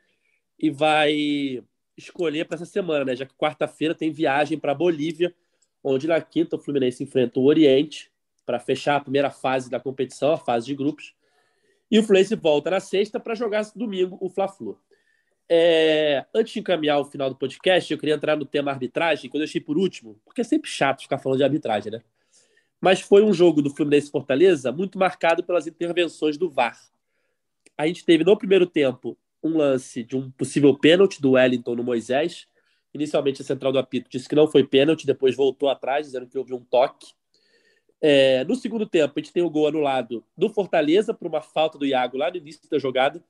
e vai escolher para essa semana, né? Já que quarta-feira tem viagem para Bolívia, onde na quinta o Fluminense enfrenta o Oriente para fechar a primeira fase da competição, a fase de grupos. E o Fluminense volta na sexta para jogar domingo o Fla-Flu. É... Antes de encaminhar o final do podcast, eu queria entrar no tema arbitragem, que eu deixei por último, porque é sempre chato ficar falando de arbitragem, né? Mas foi um jogo do Fluminense Fortaleza muito marcado pelas intervenções do VAR. A gente teve no primeiro tempo um lance de um possível pênalti do Wellington no Moisés. Inicialmente a central do apito disse que não foi pênalti, depois voltou atrás, dizendo que houve um toque. É, no segundo tempo, a gente tem o gol anulado do Fortaleza por uma falta do Iago lá no início da jogada,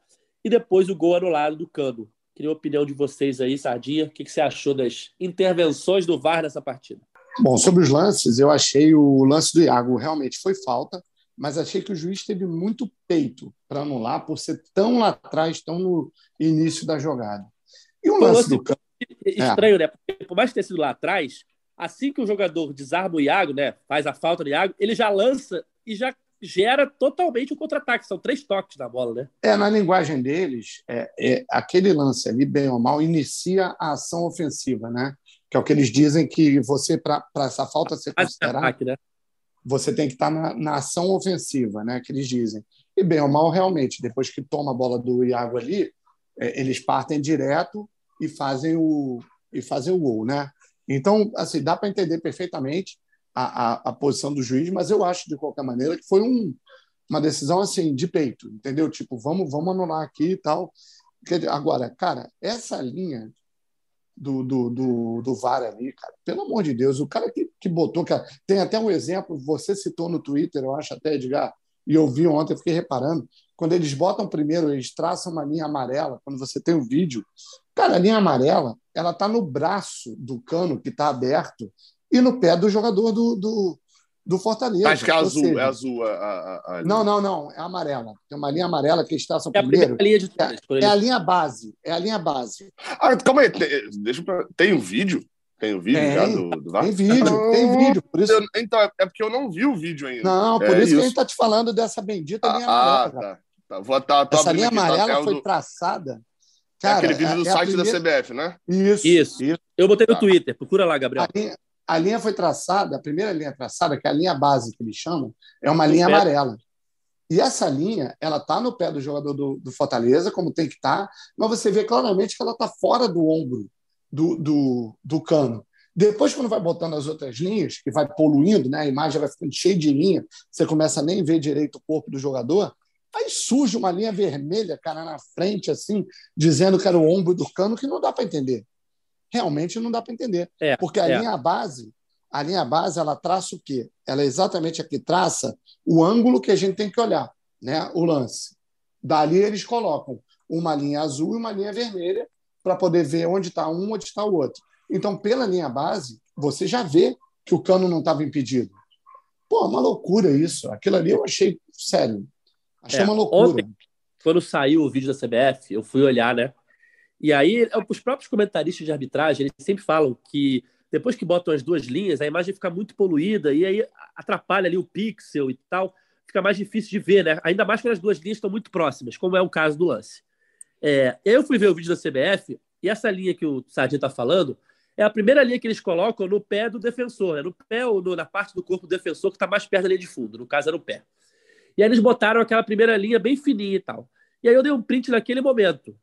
e depois o gol anulado do Cano. Queria a opinião de vocês aí, Sardinha. O que, que você achou das intervenções do VAR nessa partida? Bom, sobre os lances, eu achei o lance do Iago realmente foi falta, mas achei que o juiz teve muito peito para anular por ser tão lá atrás, tão no início da jogada. E o lance, lance do campo. Estranho, é. né? Porque por mais que tenha sido lá atrás, assim que o jogador desarma o Iago, né? Faz a falta do Iago, ele já lança e já gera totalmente o contra-ataque. São três toques na bola, né? É, na linguagem deles, é, é, aquele lance ali, bem ou mal, inicia a ação ofensiva, né? Que é o que eles dizem que você, para essa falta ser considerada, né? você tem que estar na, na, ação ofensiva, né? Que eles dizem. E bem ou mal, realmente, depois que toma a bola do Iago ali, é, eles partem direto e fazem o e fazem o gol, né? Então, assim, dá para entender perfeitamente a, a, a, posição do juiz, mas eu acho de qualquer maneira que foi um, uma decisão assim de peito, entendeu? Tipo, vamos vamos anular aqui e tal. Agora, cara, essa linha do, do, do, do VAR ali, cara. Pelo amor de Deus, o cara que, que botou, cara, tem até um exemplo, você citou no Twitter, eu acho até, Edgar, e eu vi ontem, fiquei reparando, quando eles botam primeiro, eles traçam uma linha amarela, quando você tem o um vídeo, cara, a linha amarela, ela tá no braço do cano que está aberto e no pé do jogador do, do, do Fortaleza. Acho que é azul, seja, é azul. A, a, a não, não, não, é amarela. Tem uma linha amarela que está é primeiro. A linha de é, é, a linha base, é a linha base. Ah, calma aí, tem, deixa pra, tem um vídeo? Tem o um vídeo tem, já do, do VAR? Tem vídeo, tem vídeo. Por isso... Eu, então, é porque eu não vi o vídeo ainda. Não, por é isso, isso, que a gente está te falando dessa bendita ah, linha amarela. Ah, tá. tá. Vou, tá, Essa linha tá amarela foi do... traçada. Cara, é aquele vídeo do site primeira... da CBF, né? Isso, isso. isso. Eu botei no tá. Twitter, procura lá, Gabriel. A linha, a linha foi traçada, a primeira linha traçada, que é a linha base que eles chamam, é uma linha amarela. E essa linha, ela está no pé do jogador do, do, Fortaleza, como tem que estar, tá, mas você vê claramente que ela está fora do ombro do, do, do, cano. Depois, quando vai botando as outras linhas, que vai poluindo, né, a imagem vai ficando cheia de linha, você começa a nem ver direito o corpo do jogador, aí surge uma linha vermelha, cara, na frente, assim, dizendo que era o ombro do cano, que não dá para entender realmente não dá para entender. É, porque a é. linha base, a linha base, ela traça o quê? Ela é exatamente a que traça o ângulo que a gente tem que olhar, né? o lance. Dali eles colocam uma linha azul e uma linha vermelha para poder ver onde está um, onde está o outro. Então, pela linha base, você já vê que o cano não estava impedido. Pô, uma loucura isso. Aquilo ali eu achei, sério, achei é, uma loucura. Ontem, quando saiu o vídeo da CBF, eu fui olhar, né? E aí, é, os próprios comentaristas de arbitragem, eles sempre falam que depois que botam as duas linhas, a imagem fica muito poluída e aí atrapalha ali o pixel e tal, fica mais difícil de ver, né? Ainda mais quando as duas linhas estão muito próximas, como é o caso do lance. É, eu fui ver o vídeo da CBF e essa linha que o Sardinha está falando é a primeira linha que eles colocam no pé do defensor, né? no pé ou no, na parte do corpo do defensor que está mais perto da linha de fundo, no caso é no pé. E aí eles botaram aquela primeira linha bem fininha e tal. E aí eu dei um print naquele momento.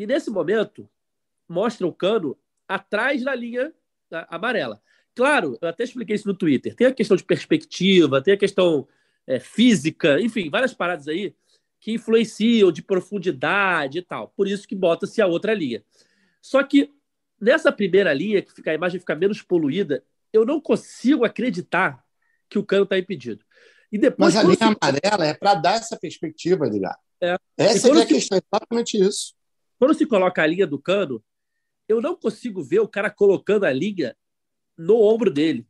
E nesse momento, mostra o cano atrás da linha amarela. Claro, eu até expliquei isso no Twitter. Tem a questão de perspectiva, tem a questão é, física, enfim, várias paradas aí que influenciam de profundidade e tal. Por isso que bota-se a outra linha. Só que nessa primeira linha, que fica, a imagem fica menos poluída, eu não consigo acreditar que o cano está impedido. E depois, Mas a linha se... amarela é para dar essa perspectiva, Edgar. É. Essa é a se... questão, exatamente isso. Quando se coloca a linha do cano, eu não consigo ver o cara colocando a linha no ombro dele.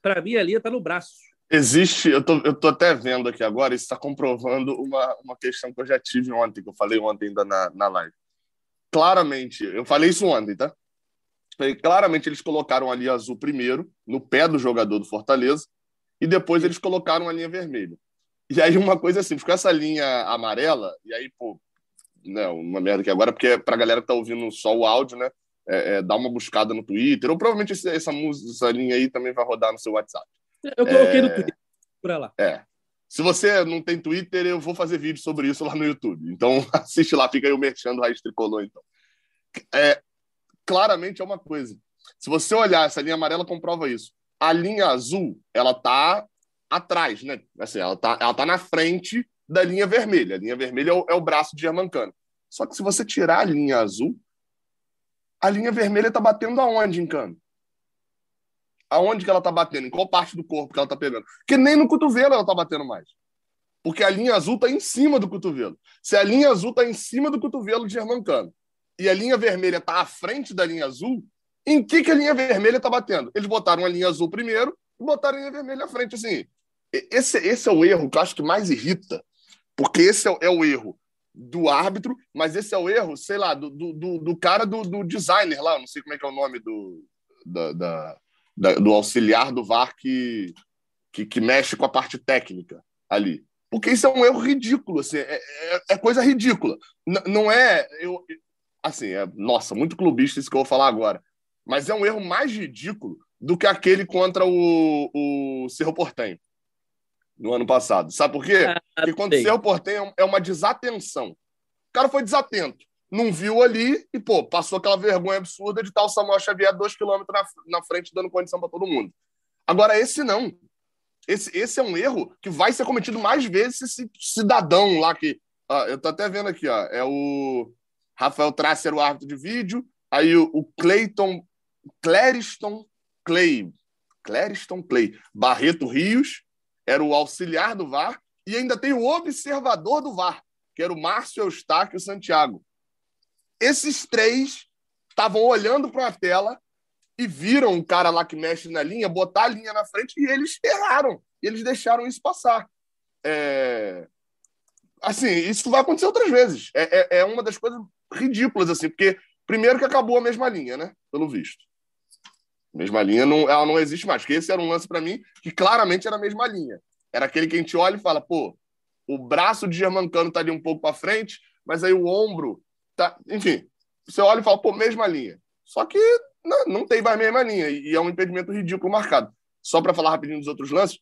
Para mim, a linha está no braço. Existe, eu tô, eu tô até vendo aqui agora, isso está comprovando uma, uma questão que eu já tive ontem, que eu falei ontem ainda na, na live. Claramente, eu falei isso ontem, tá? Claramente eles colocaram a linha azul primeiro, no pé do jogador do Fortaleza, e depois eles colocaram a linha vermelha. E aí uma coisa assim, com essa linha amarela, e aí, pô, né, uma merda aqui agora, porque para a galera que tá ouvindo só o áudio, né, é, é, dá uma buscada no Twitter, ou provavelmente essa, essa, essa linha aí também vai rodar no seu WhatsApp. Eu coloquei é... no Twitter, para lá. É. Se você não tem Twitter, eu vou fazer vídeo sobre isso lá no YouTube. Então, assiste lá, fica aí o merchando Raiz Tricolor, então. É, claramente é uma coisa. Se você olhar, essa linha amarela comprova isso. A linha azul, ela tá atrás, né? Assim, ela tá, ela tá na frente da linha vermelha. A linha vermelha é o, é o braço de Germancano. Só que se você tirar a linha azul, a linha vermelha tá batendo aonde, em cano? Aonde que ela tá batendo? Em qual parte do corpo que ela tá pegando? Porque nem no cotovelo ela tá batendo mais. Porque a linha azul tá em cima do cotovelo. Se a linha azul tá em cima do cotovelo de Germancano e a linha vermelha tá à frente da linha azul, em que, que a linha vermelha tá batendo? Eles botaram a linha azul primeiro e botaram a linha vermelha à frente. Assim, esse, esse é o erro que eu acho que mais irrita, porque esse é, é o erro do árbitro, mas esse é o erro, sei lá, do, do, do cara do, do designer lá, não sei como é que é o nome do, da, da da, do auxiliar do VAR que, que, que, mexe com a parte técnica ali. Porque isso é um erro ridículo, assim, é, é, é coisa ridícula. N não é. Eu, assim, é, nossa, muito clubista isso que eu vou falar agora. Mas é um erro mais ridículo do que aquele contra o, o Cerro Portenho no ano passado. Sabe por quê? Ah, Porque contra o Cerro Portenho é uma desatenção. O cara foi desatento não viu ali e, pô, passou aquela vergonha absurda de o Samuel Xavier dois quilômetros na, na frente dando condição para todo mundo. Agora, esse não. Esse, esse é um erro que vai ser cometido mais vezes esse cidadão lá que. Ó, eu tô até vendo aqui, ó. É o Rafael Tracer, o árbitro de vídeo. Aí o, o Clayton. Clériston Clay. Clériston Clay. Barreto Rios era o auxiliar do VAR. E ainda tem o observador do VAR, que era o Márcio Eustáquio Santiago. Esses três estavam olhando para a tela e viram um cara lá que mexe na linha botar a linha na frente e eles erraram. E eles deixaram isso passar. É... Assim, isso vai acontecer outras vezes. É, é, é, uma das coisas ridículas, assim, porque primeiro que acabou a mesma linha, né? Pelo visto. Mesma linha, não, ela não existe mais. Porque esse era um lance para mim que claramente era a mesma linha. Era aquele que a gente olha e fala, pô, o braço de Germancano tá ali um pouco para frente, mas aí o ombro Tá, enfim, você olha e fala, pô, mesma linha. Só que não, não tem mais mesma linha e é um impedimento ridículo marcado. Só para falar rapidinho dos outros lances,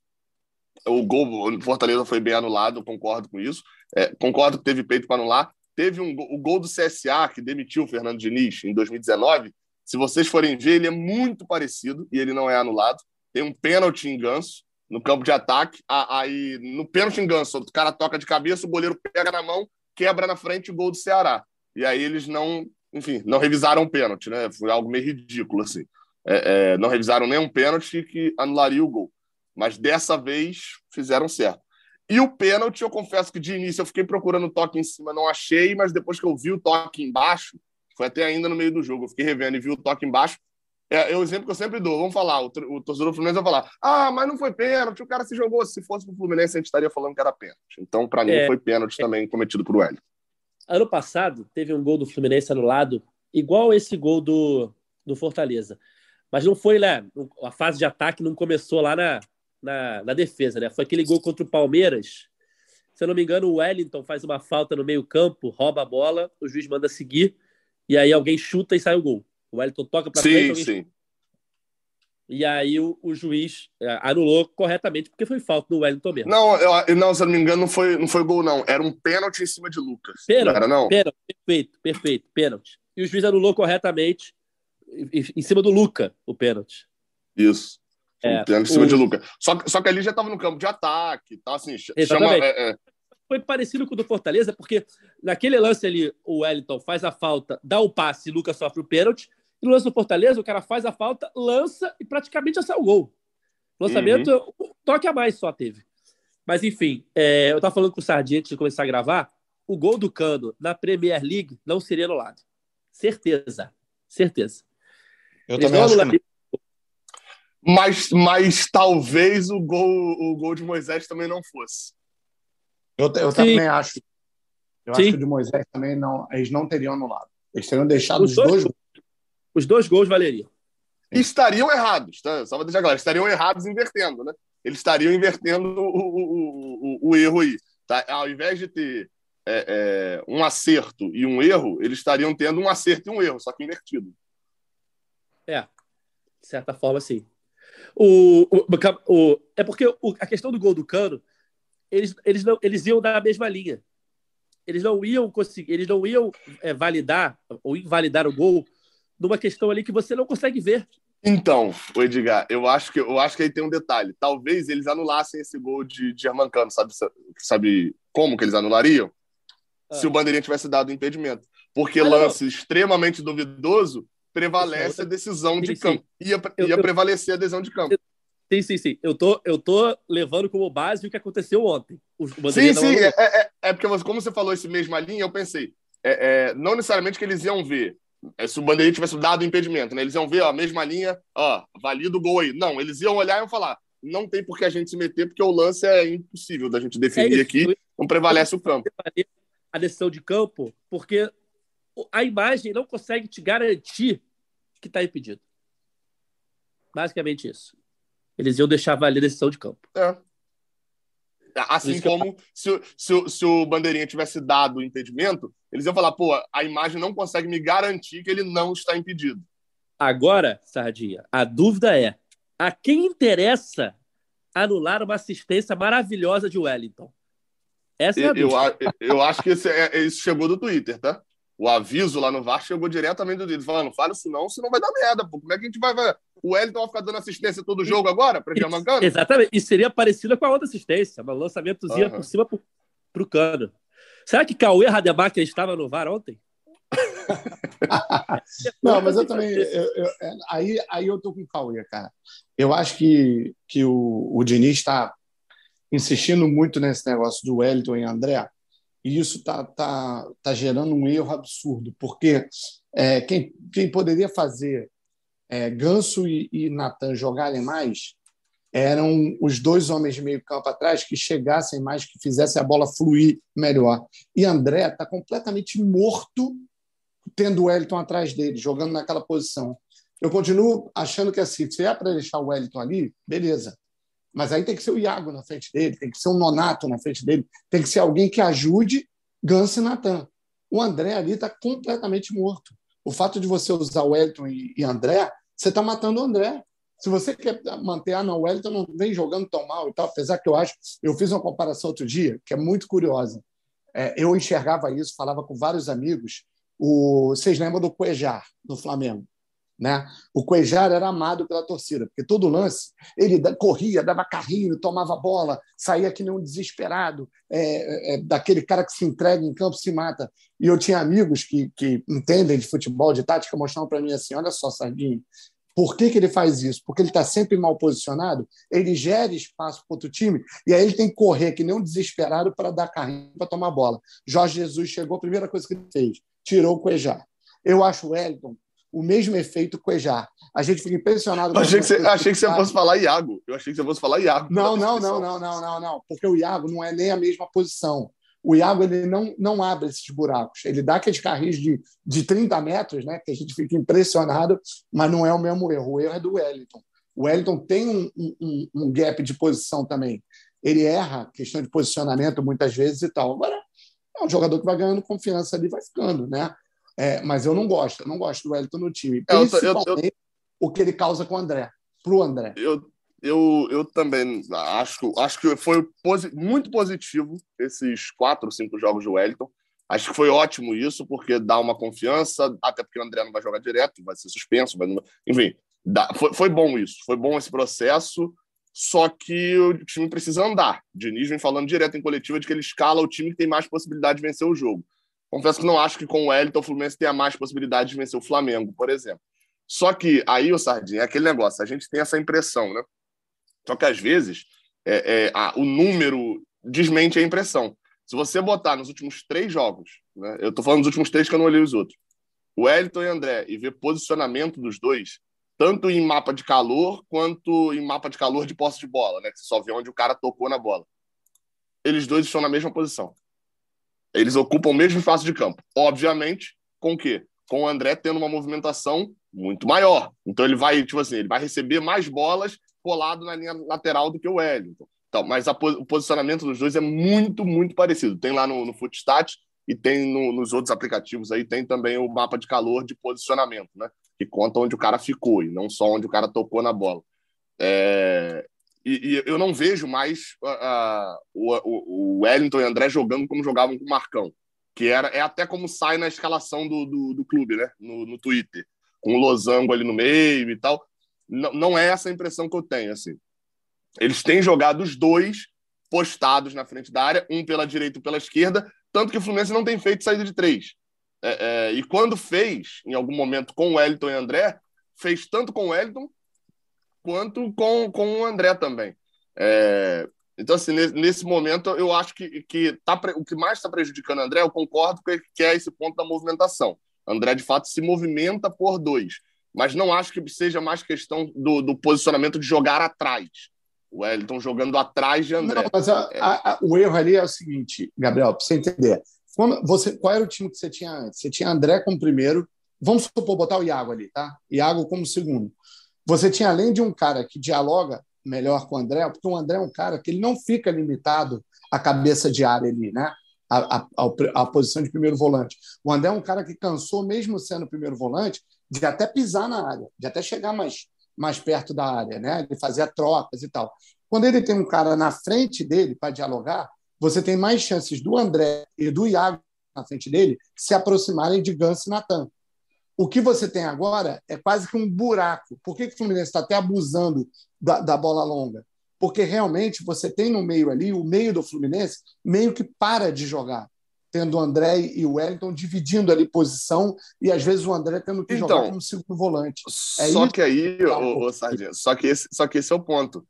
o gol o Fortaleza foi bem anulado, concordo com isso. É, concordo que teve peito para anular. Teve um, o gol do CSA, que demitiu o Fernando Diniz em 2019. Se vocês forem ver, ele é muito parecido e ele não é anulado. Tem um pênalti em ganso no campo de ataque. Aí, no pênalti em ganso, o cara toca de cabeça, o goleiro pega na mão, quebra na frente o gol do Ceará e aí eles não, enfim, não revisaram o pênalti, né? Foi algo meio ridículo, assim. É, é, não revisaram nem um pênalti que anularia o gol. Mas dessa vez fizeram certo. E o pênalti, eu confesso que de início eu fiquei procurando o toque em cima, não achei, mas depois que eu vi o toque embaixo, foi até ainda no meio do jogo, eu fiquei revendo e vi o toque embaixo. É, é o exemplo que eu sempre dou. Vamos falar, o, o torcedor do Fluminense vai falar: ah, mas não foi pênalti, o cara se jogou. Se fosse pro Fluminense, a gente estaria falando que era pênalti. Então, para mim, é, foi pênalti também cometido por Hélio. Ano passado, teve um gol do Fluminense anulado, igual esse gol do, do Fortaleza. Mas não foi lá, a fase de ataque não começou lá na, na, na defesa, né? Foi aquele gol contra o Palmeiras. Se eu não me engano, o Wellington faz uma falta no meio-campo, rouba a bola, o juiz manda seguir, e aí alguém chuta e sai o gol. O Wellington toca para frente. Sim, sim. E aí o, o, juiz é, anulou corretamente, porque foi falta do Wellington mesmo. Não, eu, não, se eu não me engano, não foi, não foi gol, não. Era um pênalti em cima de Lucas. Pênalti, não era, não? Pênalti, perfeito, perfeito, pênalti. E o juiz anulou corretamente em cima do Luca, o pênalti. Isso. É, um pênalti em cima o... de Luca. Só, só que ali já estava no campo de ataque, tá assim, chama... É, é... Foi parecido com o do Fortaleza, porque naquele lance ali, o Wellington faz a falta, dá o passe e o Lucas sofre o pênalti. E no lance do Fortaleza, o cara faz a falta, lança e praticamente já o gol. Lançamento, uhum. um toque a mais só teve. Mas, enfim, é, eu estava falando com o Sardinha antes de começar a gravar. O gol do Cano na Premier League não seria anulado. Certeza. Certeza. Eu Eles também acho que mas, mas talvez o gol, o gol de Moisés também não fosse. Eu, eu também acho. Eu Sim. acho que o de Moisés também não. Eles não teriam anulado. Eles teriam deixado os, os dois, dois. Os dois gols valeriam. Estariam errados, tá? Só para deixar claro, estariam errados invertendo, né? Eles estariam invertendo o, o, o, o erro aí. Tá? Ao invés de ter é, é, um acerto e um erro, eles estariam tendo um acerto e um erro, só que invertido. É, de certa forma, sim. O, o, o é porque o, a questão do gol do Cano, eles, eles, não, eles iam na mesma linha. Eles não iam conseguir, eles não iam é, validar ou invalidar o gol numa questão ali que você não consegue ver. Então, o Edgar, eu acho que eu acho que aí tem um detalhe. Talvez eles anulassem esse gol de, de Armancano, sabe, sabe como que eles anulariam? Ah. Se o bandeirinha tivesse dado impedimento. Porque ah, lance não. extremamente duvidoso prevalece a decisão de sim, campo. Sim. Ia, ia eu, prevalecer a decisão de campo. Sim, sim, sim. Eu tô, eu tô levando como base o que aconteceu ontem. Sim, sim. É, é, é, porque, como você falou esse mesma linha, eu pensei, é, é, não necessariamente que eles iam ver é, se o bandeirinha tivesse dado o impedimento, né? Eles iam ver ó, a mesma linha, ó, valida o gol aí. Não, eles iam olhar e iam falar: não tem por que a gente se meter, porque o lance é impossível da gente definir é aqui, não prevalece o campo. A decisão de campo, porque a imagem não consegue te garantir que está impedido. Basicamente isso. Eles iam deixar valer a decisão de campo. É. Assim como se, se, se, o Bandeirinha tivesse dado o impedimento, eles iam falar, pô, a imagem não consegue me garantir que ele não está impedido. Agora, Sardinha, a dúvida é: a quem interessa anular uma assistência maravilhosa de Wellington? Essa é a dúvida. Eu, eu acho que esse, é, isso chegou do Twitter, tá? O aviso lá no VAR chegou diretamente do Twitter, falando: fala isso não, senão vai dar merda, pô. Como é que a gente vai. vai... O Wellington vai ficar dando assistência todo jogo agora para Germancano? Exatamente. E seria parecido com a outra assistência, um lançamentozinho uhum. por cima pro, pro cano. Será que Cauê Rademacher estava no VAR ontem? não, mas eu também. Eu, eu, é, aí, aí eu tô com o Cauê, cara. Eu acho que, que o, o Diniz está insistindo muito nesse negócio do Wellington e André, e isso está tá, tá gerando um erro absurdo, porque é, quem, quem poderia fazer é, Ganso e, e Natan jogarem mais eram os dois homens de meio campo atrás que chegassem mais, que fizessem a bola fluir melhor. E André está completamente morto tendo o Wellington atrás dele, jogando naquela posição. Eu continuo achando que assim, se é para deixar o Wellington ali, beleza. Mas aí tem que ser o Iago na frente dele, tem que ser um Nonato na frente dele, tem que ser alguém que ajude Ganso e Natan. O André ali está completamente morto. O fato de você usar o Wellington e André, você está matando o André. Se você quer manter, ah, não, o Wellington não vem jogando tão mal e tal, apesar que eu acho, eu fiz uma comparação outro dia, que é muito curiosa. É, eu enxergava isso, falava com vários amigos. O, vocês lembram do Cuejar, do Flamengo? Né? O Cuejar era amado pela torcida, porque todo lance ele corria, dava carrinho, tomava bola, saía que nem um desesperado, é, é, daquele cara que se entrega em campo se mata. E eu tinha amigos que, que entendem de futebol, de tática, mostravam para mim assim: olha só, Sardinho, por que, que ele faz isso? Porque ele está sempre mal posicionado, ele gera espaço para outro time, e aí ele tem que correr que nem um desesperado para dar carrinho, para tomar bola. Jorge Jesus chegou, a primeira coisa que ele fez, tirou o Cuejar. Eu acho o Wellington o mesmo efeito Cuejar. A gente fica impressionado. Eu achei que, você, achei que você fosse falar Iago. Eu achei que você fosse falar Iago. Não, não, não, não, não, não, não. Porque o Iago não é nem a mesma posição o Iago ele não, não abre esses buracos. Ele dá aqueles carris de, de 30 metros, né, que a gente fica impressionado, mas não é o mesmo erro. O erro é do Wellington. O Wellington tem um, um, um gap de posição também. Ele erra questão de posicionamento muitas vezes e tal. Agora, é um jogador que vai ganhando confiança ali, vai ficando, né? É, mas eu não gosto, eu não gosto do Wellington no time. Principalmente eu, eu, eu... o que ele causa com o André, para o André. Eu, eu, eu também acho, acho que foi posi muito positivo esses quatro, cinco jogos do Wellington. Acho que foi ótimo isso, porque dá uma confiança, até porque o André não vai jogar direto, vai ser suspenso, vai... enfim, dá, foi, foi bom isso, foi bom esse processo, só que o time precisa andar. Diniz vem falando direto em coletiva de que ele escala o time que tem mais possibilidade de vencer o jogo. Confesso que não acho que com o Wellington o Fluminense tenha mais possibilidade de vencer o Flamengo, por exemplo. Só que aí, o Sardinha, é aquele negócio, a gente tem essa impressão, né? Só que às vezes é, é, a, o número desmente a impressão. Se você botar nos últimos três jogos, né, eu estou falando dos últimos três que eu não olhei os outros, o Elton e André, e ver posicionamento dos dois, tanto em mapa de calor quanto em mapa de calor de posse de bola, né? Que você só vê onde o cara tocou na bola. Eles dois estão na mesma posição. Eles ocupam o mesmo espaço de campo. Obviamente, com o quê? Com o André tendo uma movimentação muito maior. Então ele vai, tipo assim, ele vai receber mais bolas colado na linha lateral do que o Wellington. Então, mas o posicionamento dos dois é muito, muito parecido. Tem lá no, no Footstat e tem no, nos outros aplicativos aí, tem também o mapa de calor de posicionamento, né? Que conta onde o cara ficou e não só onde o cara tocou na bola. É, e, e, eu não vejo mais uh, o, o, Wellington e André jogando como jogavam com o Marcão, que era, é até como sai na escalação do, do, do clube, né? No, no Twitter, com o losango ali no meio e tal. Não, não é essa a impressão que eu tenho, assim. Eles têm jogado os dois postados na frente da área, um pela direita e pela esquerda, tanto que o Fluminense não tem feito saída de três. É, é, e quando fez, em algum momento, com o Wellington e André, fez tanto com o Wellington quanto com, com o André também. É, então, assim, nesse, momento, eu acho que, que tá, o que mais está prejudicando o André, eu concordo que é esse ponto da movimentação. André, de fato, se movimenta por dois. Mas não acho que seja mais questão do, do posicionamento de jogar atrás. O Wellington jogando atrás de André. Não, mas a, a, o erro ali é o seguinte, Gabriel, para você entender. Quando você, qual era o time que você tinha antes? Você tinha André como primeiro. Vamos supor, botar o Iago ali, tá? Iago como segundo. Você tinha, além de um cara que dialoga melhor com o André, porque o André é um cara que ele não fica limitado à cabeça de área ali, né? A, posição de primeiro volante. O André é um cara que cansou, mesmo sendo primeiro volante, de até pisar na área, de até chegar mais mais perto da área, né? Ele fazia trocas e tal. Quando ele tem um cara na frente dele para dialogar, você tem mais chances do André e do Iago na frente dele se aproximarem de Gans e Natan. O que você tem agora é quase que um buraco. Por que, que o Fluminense está até abusando da, da bola longa? Porque realmente você tem no meio ali, o meio do Fluminense, meio que para de jogar tendo o André e o Wellington dividindo ali posição e às vezes o André tendo que então, jogar como segundo volante. É só que aí, o, o Sardinha, só que esse, só que esse é o ponto.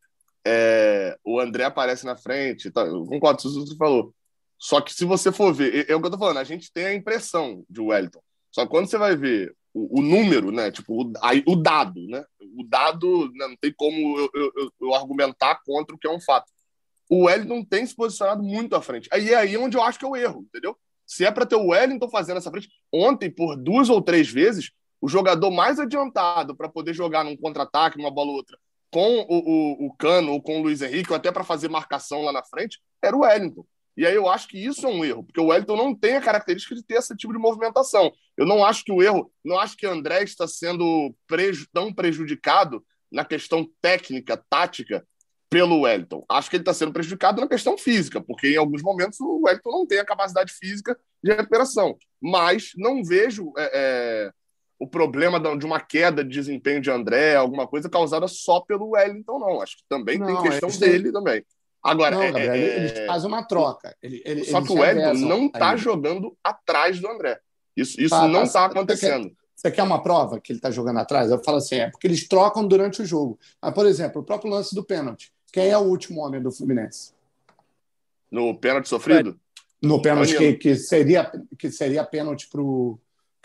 É, o André aparece na frente, tá, eu concordo com o que você falou. Só que se você for ver, é, é o que eu tô falando, a gente tem a impressão de Wellington. Só que quando você vai ver o, o número, né? Tipo, o, a, o dado, né? O dado né, não tem como eu, eu, eu, argumentar contra o que é um fato o Wellington tem se posicionado muito à frente. Aí é aí onde eu acho que é o erro, entendeu? Se é para ter o Wellington fazendo essa frente, ontem, por duas ou três vezes, o jogador mais adiantado para poder jogar num contra-ataque, numa bola ou outra, com o, o, o Cano ou com o Luiz Henrique, ou até para fazer marcação lá na frente, era o Wellington. E aí eu acho que isso é um erro, porque o Wellington não tem a característica de ter esse tipo de movimentação. Eu não acho que o erro, não acho que o André está sendo preju tão prejudicado na questão técnica, tática, pelo Wellington. Acho que ele está sendo prejudicado na questão física, porque em alguns momentos o Wellington não tem a capacidade física de recuperação. Mas não vejo é, é, o problema de uma queda de desempenho de André, alguma coisa causada só pelo Wellington, não. Acho que também não, tem questão dele também. Agora, não, é, Gabriel, é... eles fazem uma troca. Ele, ele, só que o Wellington não está jogando atrás do André. Isso, isso tá, não está tá, acontecendo. Você quer uma prova que ele está jogando atrás? Eu falo assim, é porque eles trocam durante o jogo. Mas, por exemplo, o próprio lance do pênalti. Quem é o último homem do Fluminense? No pênalti sofrido? No pênalti que, que, seria, que seria pênalti pro,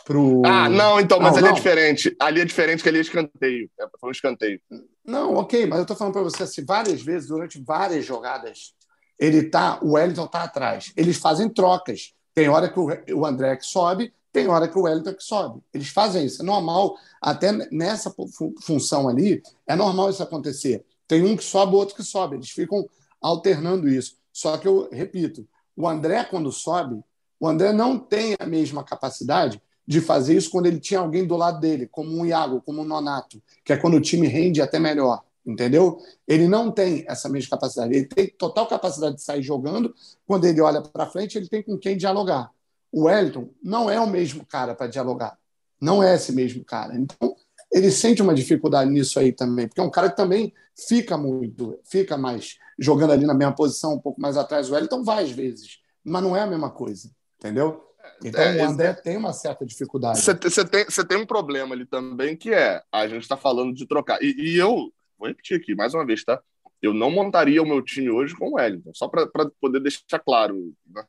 pro. Ah, não, então, mas não, ali é não. é diferente. Ali é diferente que ali é escanteio. É, foi um escanteio. Não, ok, mas eu estou falando para você assim, várias vezes, durante várias jogadas, ele tá, o Wellington está atrás. Eles fazem trocas. Tem hora que o André que sobe, tem hora que o Wellington que sobe. Eles fazem isso. É normal, até nessa função ali, é normal isso acontecer. Tem um que sobe, o outro que sobe. Eles ficam alternando isso. Só que eu repito, o André, quando sobe, o André não tem a mesma capacidade de fazer isso quando ele tinha alguém do lado dele, como um Iago, como um Nonato, que é quando o time rende até melhor. Entendeu? Ele não tem essa mesma capacidade. Ele tem total capacidade de sair jogando. Quando ele olha para frente, ele tem com quem dialogar. O Wellington não é o mesmo cara para dialogar. Não é esse mesmo cara. Então, ele sente uma dificuldade nisso aí também, porque é um cara que também fica muito, fica mais jogando ali na mesma posição, um pouco mais atrás do Wellington, vai às vezes, mas não é a mesma coisa, entendeu? Então é, o André é, tem uma certa dificuldade. Você tem, tem um problema ali também, que é a gente está falando de trocar. E, e, eu, vou repetir aqui mais uma vez, tá? eu não montaria o meu time hoje com o Wellington, só para poder deixar claro. Né?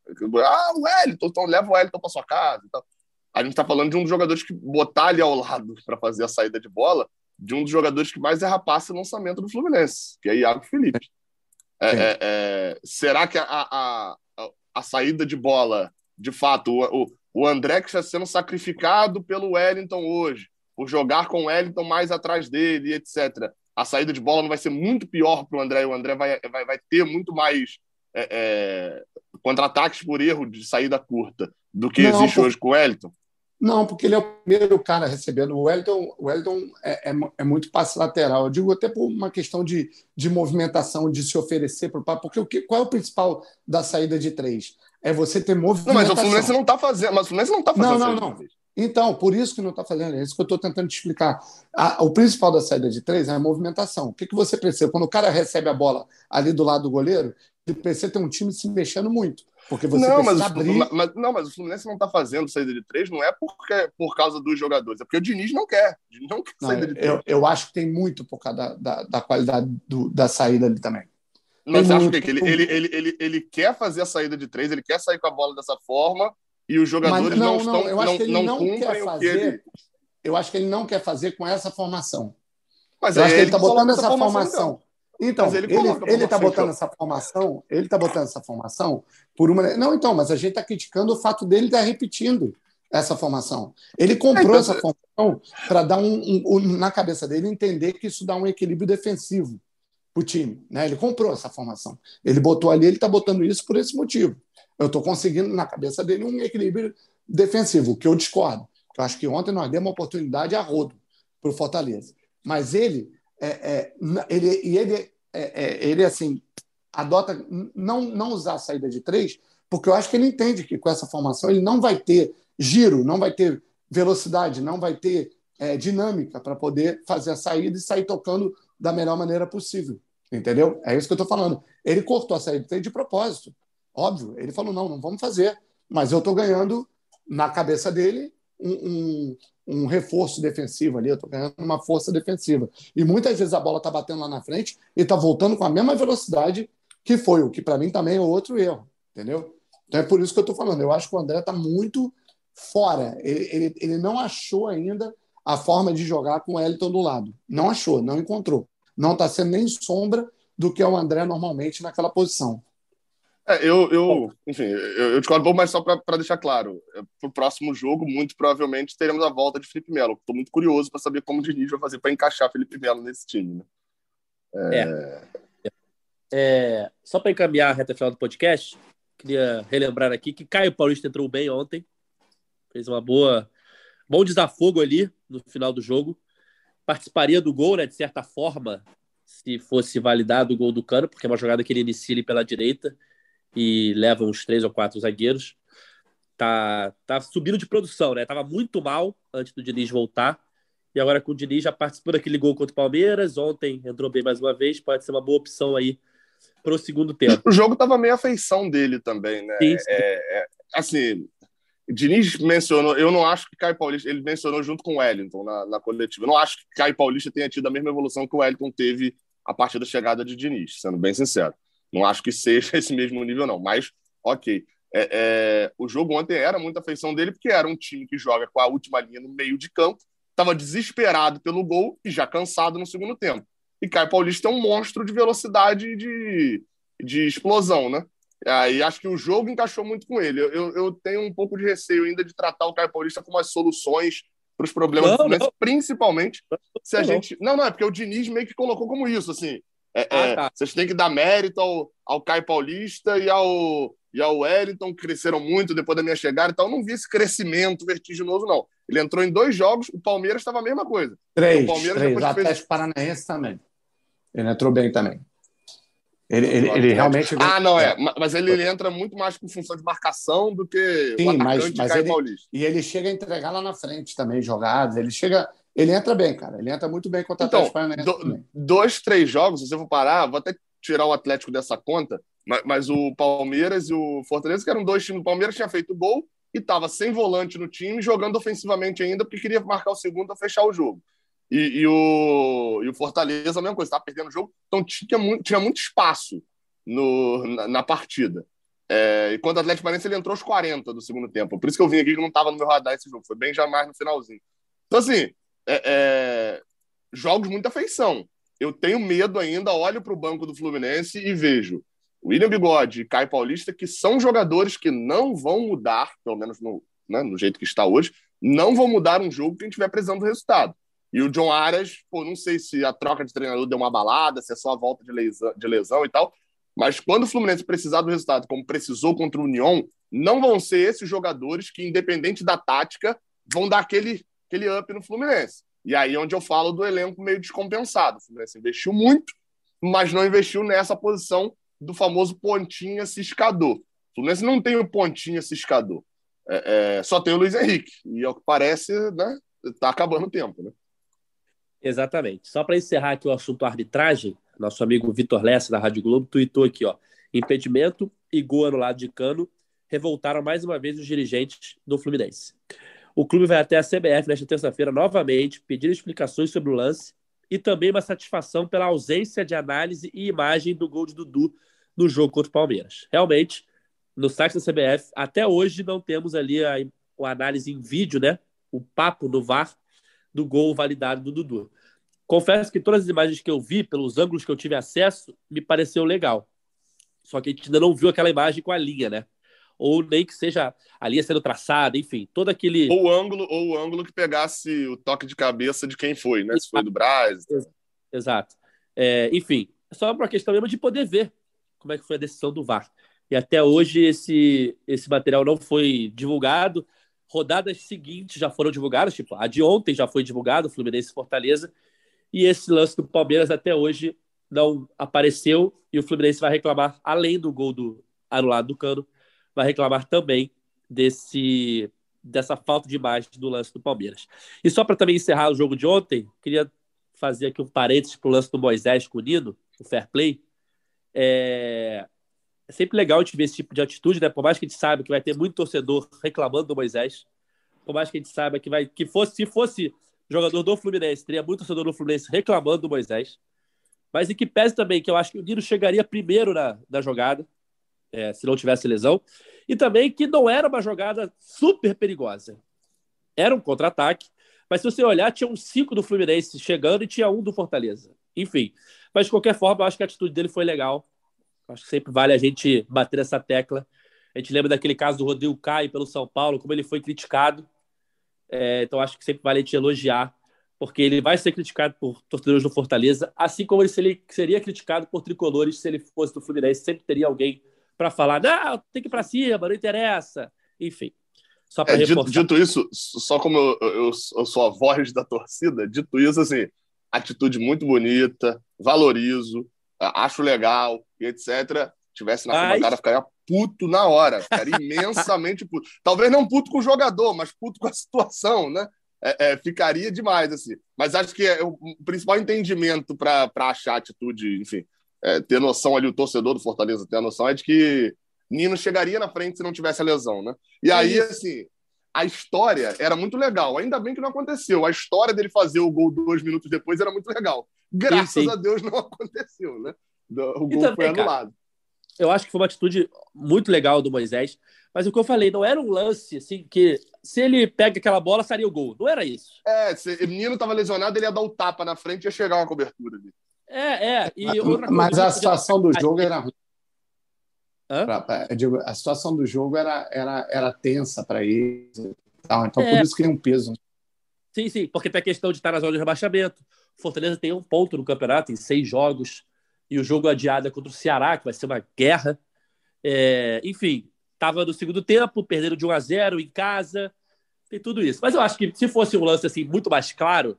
Ah, o Wellington, então leva o Wellington para sua casa. Então, a gente está falando de um dos jogadores que botar ali ao lado para fazer a saída de bola, de um dos jogadores que mais erra passe no lançamento do Fluminense, que é Iago Felipe. É, é, é, será que a, a, a, a, saída de bola, de fato, o, o, o André que está sendo sacrificado pelo Wellington hoje, por jogar com o Wellington mais atrás dele, etc a saída de bola não vai ser muito pior para o André. O André vai, vai, vai ter muito mais é, é, contra-ataques por erro de saída curta do que não, existe por... hoje com o Wellington? Não, porque ele é o primeiro cara recebendo. O Wellington, o Wellington é, é, é, muito passe lateral. Eu digo até por uma questão de, de movimentação, de se oferecer para o papo. Porque o que, qual é o principal da saída de três? É você ter movimentação. Não, mas o Fluminense não está fazendo. Mas o Fluminense não está fazendo. Não, não, não. Então, por isso que não está fazendo, é isso que eu estou tentando te explicar. A, o principal da saída de três é a movimentação. O que, que você precisa? Quando o cara recebe a bola ali do lado do goleiro, ele precisa ter um time se mexendo muito. Porque você não, mas, abrir... mas, não, mas o Fluminense não está fazendo saída de três, não é porque, por causa dos jogadores, é porque o Diniz não quer. Não quer não, saída de três. Eu, eu, acho que tem muito por causa da, da, da qualidade do, da saída ali também. Mas você acha que ele, ele, ele, ele, ele quer fazer a saída de três, ele quer sair com a bola dessa forma, e os jogadores não, estão eu acho que ele não, quer fazer, ele... Eu acho que ele não quer fazer com essa formação. Mas eu acho que ele está botando essa formação. então, então ele está botando essa formação, ele está botando essa formação por uma. Não, então, mas a gente está criticando o fato dele estar tá repetindo essa formação. Ele comprou é, então... essa formação para dar um, na cabeça dele entender que isso dá um equilíbrio defensivo para o time. Né? Ele comprou essa formação. Ele botou ali, ele está botando isso por esse motivo. Eu estou conseguindo, na cabeça dele, um equilíbrio defensivo, que eu discordo. Eu acho que ontem nós demos uma oportunidade a rodo para o Fortaleza. Mas ele, é, é, ele, ele, é, é, ele assim, adota não, não usar a saída de três, porque eu acho que ele entende que com essa formação ele não vai ter giro, não vai ter velocidade, não vai ter é, dinâmica para poder fazer a saída e sair tocando da melhor maneira possível. Entendeu? É isso que eu estou falando. Ele cortou a saída de propósito. Óbvio, ele falou: não, não vamos fazer. Mas eu estou ganhando, na cabeça dele, um, um, um reforço defensivo ali, eu estou ganhando uma força defensiva. E muitas vezes a bola está batendo lá na frente e está voltando com a mesma velocidade que foi, o que para mim também é outro erro, entendeu? Então é por isso que eu estou falando. Eu acho que o André está muito fora. Ele, ele, ele não achou ainda a forma de jogar com o Elton do lado. Não achou, não encontrou. Não está sendo nem sombra do que é o André normalmente naquela posição. É, eu, eu, enfim, eu, eu discordo um pouco, mas só para deixar claro, é, para o próximo jogo, muito provavelmente teremos a volta de Felipe Melo. Estou muito curioso para saber como o Diniz vai fazer para encaixar Felipe Melo nesse time. Né? É... É, é só para encaminhar a reta final do podcast, queria relembrar aqui que Caio Paulista entrou bem ontem, fez uma boa, bom desafogo ali no final do jogo, participaria do gol, né, de certa forma, se fosse validado o gol do Cano, porque é uma jogada que ele inicia ali pela direita e leva uns três ou quatro zagueiros. Tá, tá subindo de produção, né? Tava muito mal antes do Diniz voltar. E agora com o Diniz já participou daquele gol contra o Palmeiras. Ontem entrou bem mais uma vez. Pode ser uma boa opção aí para o segundo tempo. O jogo tava meio a feição dele também, né? Sim, sim. É, é, assim, Diniz mencionou, eu não acho que Caio Paulista, ele mencionou junto com o Wellington na, na coletiva. Eu não acho que Caio Paulista tenha tido a mesma evolução que o Wellington teve a partir da chegada de Diniz, sendo bem sincero. Não acho que seja esse mesmo nível, não. Mas, ok. É, é, o jogo ontem era muita afeição dele, porque era um time que joga com a última linha no meio de campo, estava desesperado pelo gol e já cansado no segundo tempo. E Caio Paulista é um monstro de velocidade e de, de explosão, né? Aí acho que o jogo encaixou muito com ele. Eu, eu tenho um pouco de receio ainda de tratar o Caio Paulista como as soluções para os problemas não, do Fluminense, principalmente se a gente. Não, não, é porque o Diniz meio que colocou como isso, assim. É, ah, é, tá. Vocês têm que dar mérito ao, ao Caio Paulista e ao, e ao Wellington, que cresceram muito depois da minha chegada. Então, eu não vi esse crescimento vertiginoso, não. Ele entrou em dois jogos, o Palmeiras estava a mesma coisa. Três, o Palmeiras três. O Atlético fez... Paranaense também. Ele entrou bem também. Ele, ele, ele realmente. Ah, não, é. Mas ele, ele, entra muito mais com função de marcação do que Sim, o atacante mas, mas Caio ele, Paulista. E ele chega a entregar lá na frente também jogadas. Ele chega ele entra bem, cara. Ele entra muito bem contra o então, Atlético Do, dois, três jogos, se você for parar, vou até tirar o Atlético dessa conta, mas, mas, o Palmeiras e o Fortaleza, que eram dois times, o Palmeiras tinha feito gol e estava sem volante no time, jogando ofensivamente ainda, porque queria marcar o segundo a fechar o jogo. E, e, o, e o Fortaleza, a mesma coisa, estava perdendo o jogo, então tinha muito, tinha muito espaço no, na, na partida. É, e quando o Atlético Paranaense ele entrou aos 40 do segundo tempo. Por isso que eu vim aqui que não estava no meu radar esse jogo. Foi bem jamais no finalzinho. Então, assim, é, é, jogos muita feição. Eu tenho medo ainda, olho para o banco do Fluminense e vejo William Bigode e Caio Paulista, que são jogadores que não vão mudar, pelo menos no, né, no jeito que está hoje, não vão mudar um jogo que a gente estiver precisando do resultado. E o John Arias, pô, não sei se a troca de treinador deu uma balada, se é só a volta de lesão, de lesão e tal, mas quando o Fluminense precisar do resultado, como precisou contra o União, não vão ser esses jogadores que, independente da tática, vão dar aquele, aquele up no Fluminense. E aí é onde eu falo do elenco meio descompensado. O Fluminense investiu muito, mas não investiu nessa posição do famoso pontinha ciscador. O Fluminense não tem o pontinha ciscador. É, é, só tem o Luiz Henrique. E ao que parece, né, tá acabando o tempo, né? Exatamente. Só para encerrar aqui o assunto arbitragem, nosso amigo Vitor Lessa, da Rádio Globo, tweetou aqui, ó. Impedimento e gol anulado de cano revoltaram mais uma vez os dirigentes do Fluminense. O clube vai até a CBF nesta terça-feira novamente pedir explicações sobre o lance e também uma satisfação pela ausência de análise e imagem do gol de Dudu no jogo contra o Palmeiras. Realmente, no site da CBF, até hoje não temos ali a, a análise em vídeo, né? O papo no VAR do gol validado do Dudu. Confesso que todas as imagens que eu vi, pelos ângulos que eu tive acesso, me pareceu legal. Só que a gente ainda não viu aquela imagem com a linha, né? Ou nem que seja a linha sendo traçada, enfim, todo aquele. Ou o ângulo, ou o ângulo que pegasse o toque de cabeça de quem foi, né? Se foi do Braz. Exato. É, enfim, é só uma questão mesmo de poder ver como é que foi a decisão do VAR. E até hoje esse, esse material não foi divulgado. Rodadas seguintes já foram divulgadas, tipo, a de ontem já foi divulgada, Fluminense e Fortaleza, e esse lance do Palmeiras até hoje não apareceu, e o Fluminense vai reclamar, além do gol do anulado do Cano, vai reclamar também desse dessa falta de imagem do lance do Palmeiras. E só para também encerrar o jogo de ontem, queria fazer aqui um parênteses para o lance do Moisés com o Nino, o fair play. É... é sempre legal gente ver esse tipo de atitude, né? Por mais que a gente saiba que vai ter muito torcedor reclamando do Moisés, por mais que a gente saiba que vai que fosse se fosse jogador do Fluminense, teria muito torcedor do Fluminense reclamando do Moisés, mas em que pese também que eu acho que o Nino chegaria primeiro na, na jogada, é, se não tivesse lesão, e também que não era uma jogada super perigosa. Era um contra-ataque, mas se você olhar, tinha um cinco do Fluminense chegando e tinha um do Fortaleza. Enfim, mas de qualquer forma, eu acho que a atitude dele foi legal. Acho que sempre vale a gente bater essa tecla. A gente lembra daquele caso do Rodrigo Caio pelo São Paulo, como ele foi criticado. É, então acho que sempre vale a gente elogiar, porque ele vai ser criticado por torcedores do Fortaleza, assim como ele seria criticado por tricolores se ele fosse do Fluminense. Sempre teria alguém para falar: não, tem que ir para cima, não interessa. Enfim. Só é, dito, dito, isso, só como eu, eu, eu sou a voz da torcida, dito isso, assim, atitude muito bonita, valorizo, acho legal e etc. Tivesse na cara, ficaria puto na hora, ficaria imensamente puto. Talvez não puto com o jogador, mas puto com a situação, né? É, é, ficaria demais, assim. Mas acho que é o principal entendimento para achar atitude, enfim, é, ter noção ali, o torcedor do Fortaleza ter a noção é de que Nino chegaria na frente se não tivesse a lesão, né? E aí, assim, a história era muito legal. Ainda bem que não aconteceu. A história dele fazer o gol dois minutos depois era muito legal. Graças sim, sim. a Deus não aconteceu, né? O gol também, foi anulado. Cara, eu acho que foi uma atitude muito legal do Moisés. Mas o que eu falei, não era um lance assim que se ele pega aquela bola, seria o gol. Não era isso. É, se o menino estava lesionado, ele ia dar um tapa na frente e ia chegar uma cobertura ali. É, é. E mas, mas a situação do jogo era ruim. Digo, a situação do jogo era, era, era tensa para ele. Então, é. por isso cria um peso. Sim, sim, porque tem a questão de estar na zona de rebaixamento. Fortaleza tem um ponto no campeonato, em seis jogos, e o jogo adiado é contra o Ceará, que vai ser uma guerra. É, enfim, estava no segundo tempo, perdendo de 1 a 0 em casa, tem tudo isso. Mas eu acho que se fosse um lance assim muito mais claro,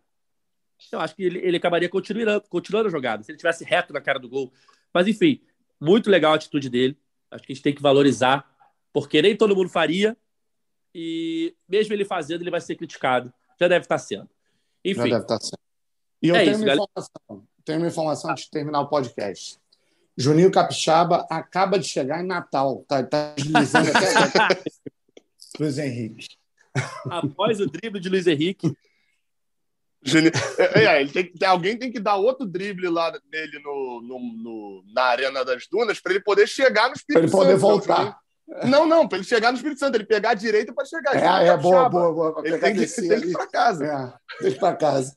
eu acho que ele, ele acabaria continuando, continuando a jogada, se ele tivesse reto na cara do gol. Mas enfim, muito legal a atitude dele. Acho que a gente tem que valorizar, porque nem todo mundo faria, e mesmo ele fazendo, ele vai ser criticado. Já deve estar sendo. Enfim. Já deve estar sendo. E eu é tenho, isso, uma informação, tenho uma informação antes de terminar o podcast. Juninho Capixaba acaba de chegar em Natal. Tá, tá deslizando até Luiz Henrique. Após o drible de Luiz Henrique. Geni... É, é, tem, tem, alguém tem que dar outro drible lá nele no, no, no na Arena das Dunas para ele poder chegar no Espírito Santo. Para ele poder voltar. Não, não, para ele chegar no Espírito Santo, ele pegar a direita para chegar. É, é, boa, boa, boa. Ele tem que, tem que ir para casa. É, tem para casa.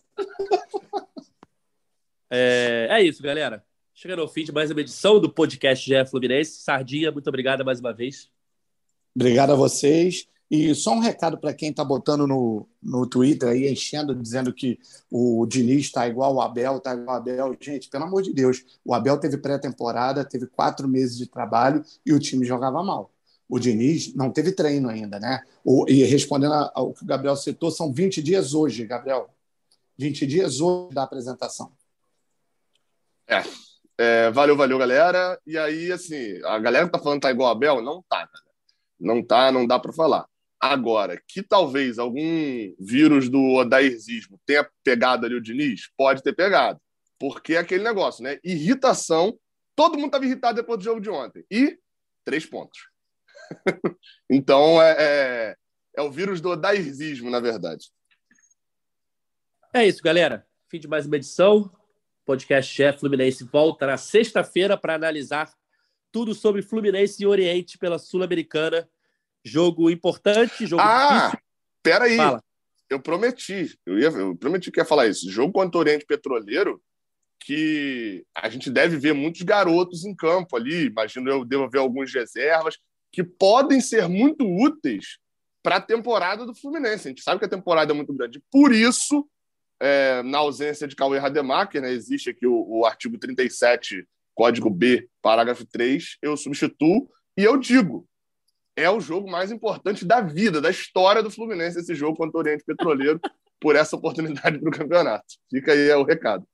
É, é isso, galera. Chegando ao fim de mais uma edição do podcast GE Fluminense. Sardinha, muito obrigado mais uma vez. Obrigado a vocês. E só um recado para quem está botando no, no Twitter aí, enchendo, dizendo que o Diniz está igual o Abel, está igual o Abel. Gente, pelo amor de Deus, o Abel teve pré-temporada, teve quatro meses de trabalho e o time jogava mal. O Diniz não teve treino ainda, né? O, e respondendo ao que o Gabriel citou, são 20 dias hoje, Gabriel. 20 dias hoje da apresentação. É, é, valeu, valeu, galera. E aí, assim, a galera que tá falando tá igual a Abel, não tá, né? Não tá, não dá para falar. Agora, que talvez algum vírus do odairzismo tenha pegado ali o Diniz, pode ter pegado. Porque é aquele negócio, né? Irritação. Todo mundo estava irritado depois do jogo de ontem. E três pontos. então, é, é, é, o vírus do odairzismo, na verdade. É isso, galera. Fim de mais uma edição. Podcast Chefe Fluminense volta na sexta-feira para analisar tudo sobre Fluminense e Oriente pela Sul-Americana Jogo importante, jogo ah, difícil. Peraí. Fala. Eu prometi, eu, ia, eu prometi que ia falar isso. Jogo contra o Oriente Petroleiro, que a gente deve ver muitos garotos em campo ali. Imagino eu devo ver alguns reservas que podem ser muito úteis para a temporada do Fluminense. A gente sabe que a temporada é muito grande. Por isso, é, na ausência de Cauê Rademacher, né, existe aqui o, o artigo 37, código B, parágrafo 3, eu substituo e eu digo: é o jogo mais importante da vida, da história do Fluminense, esse jogo contra o Oriente Petroleiro, por essa oportunidade para o campeonato. Fica aí é o recado.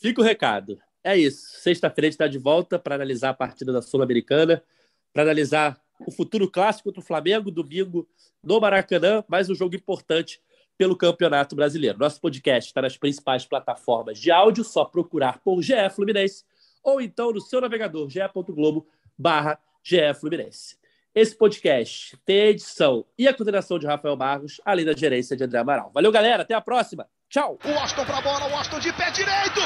Fica o recado. É isso. Sexta-feira a gente está de volta para analisar a partida da Sul-Americana, para analisar o futuro clássico do Flamengo, domingo no Maracanã, mais um jogo importante pelo Campeonato Brasileiro. Nosso podcast está nas principais plataformas de áudio, só procurar por GE Fluminense ou então no seu navegador ge.globo barra Fluminense. Esse podcast tem a edição e a coordenação de Rafael Barros, além da gerência de André Amaral. Valeu, galera. Até a próxima. Tchau. O Austin a bola, o Austin de pé direito.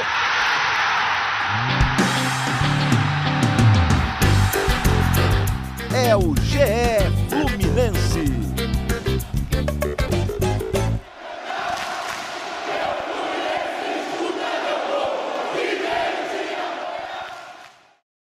É o GE Fluminense.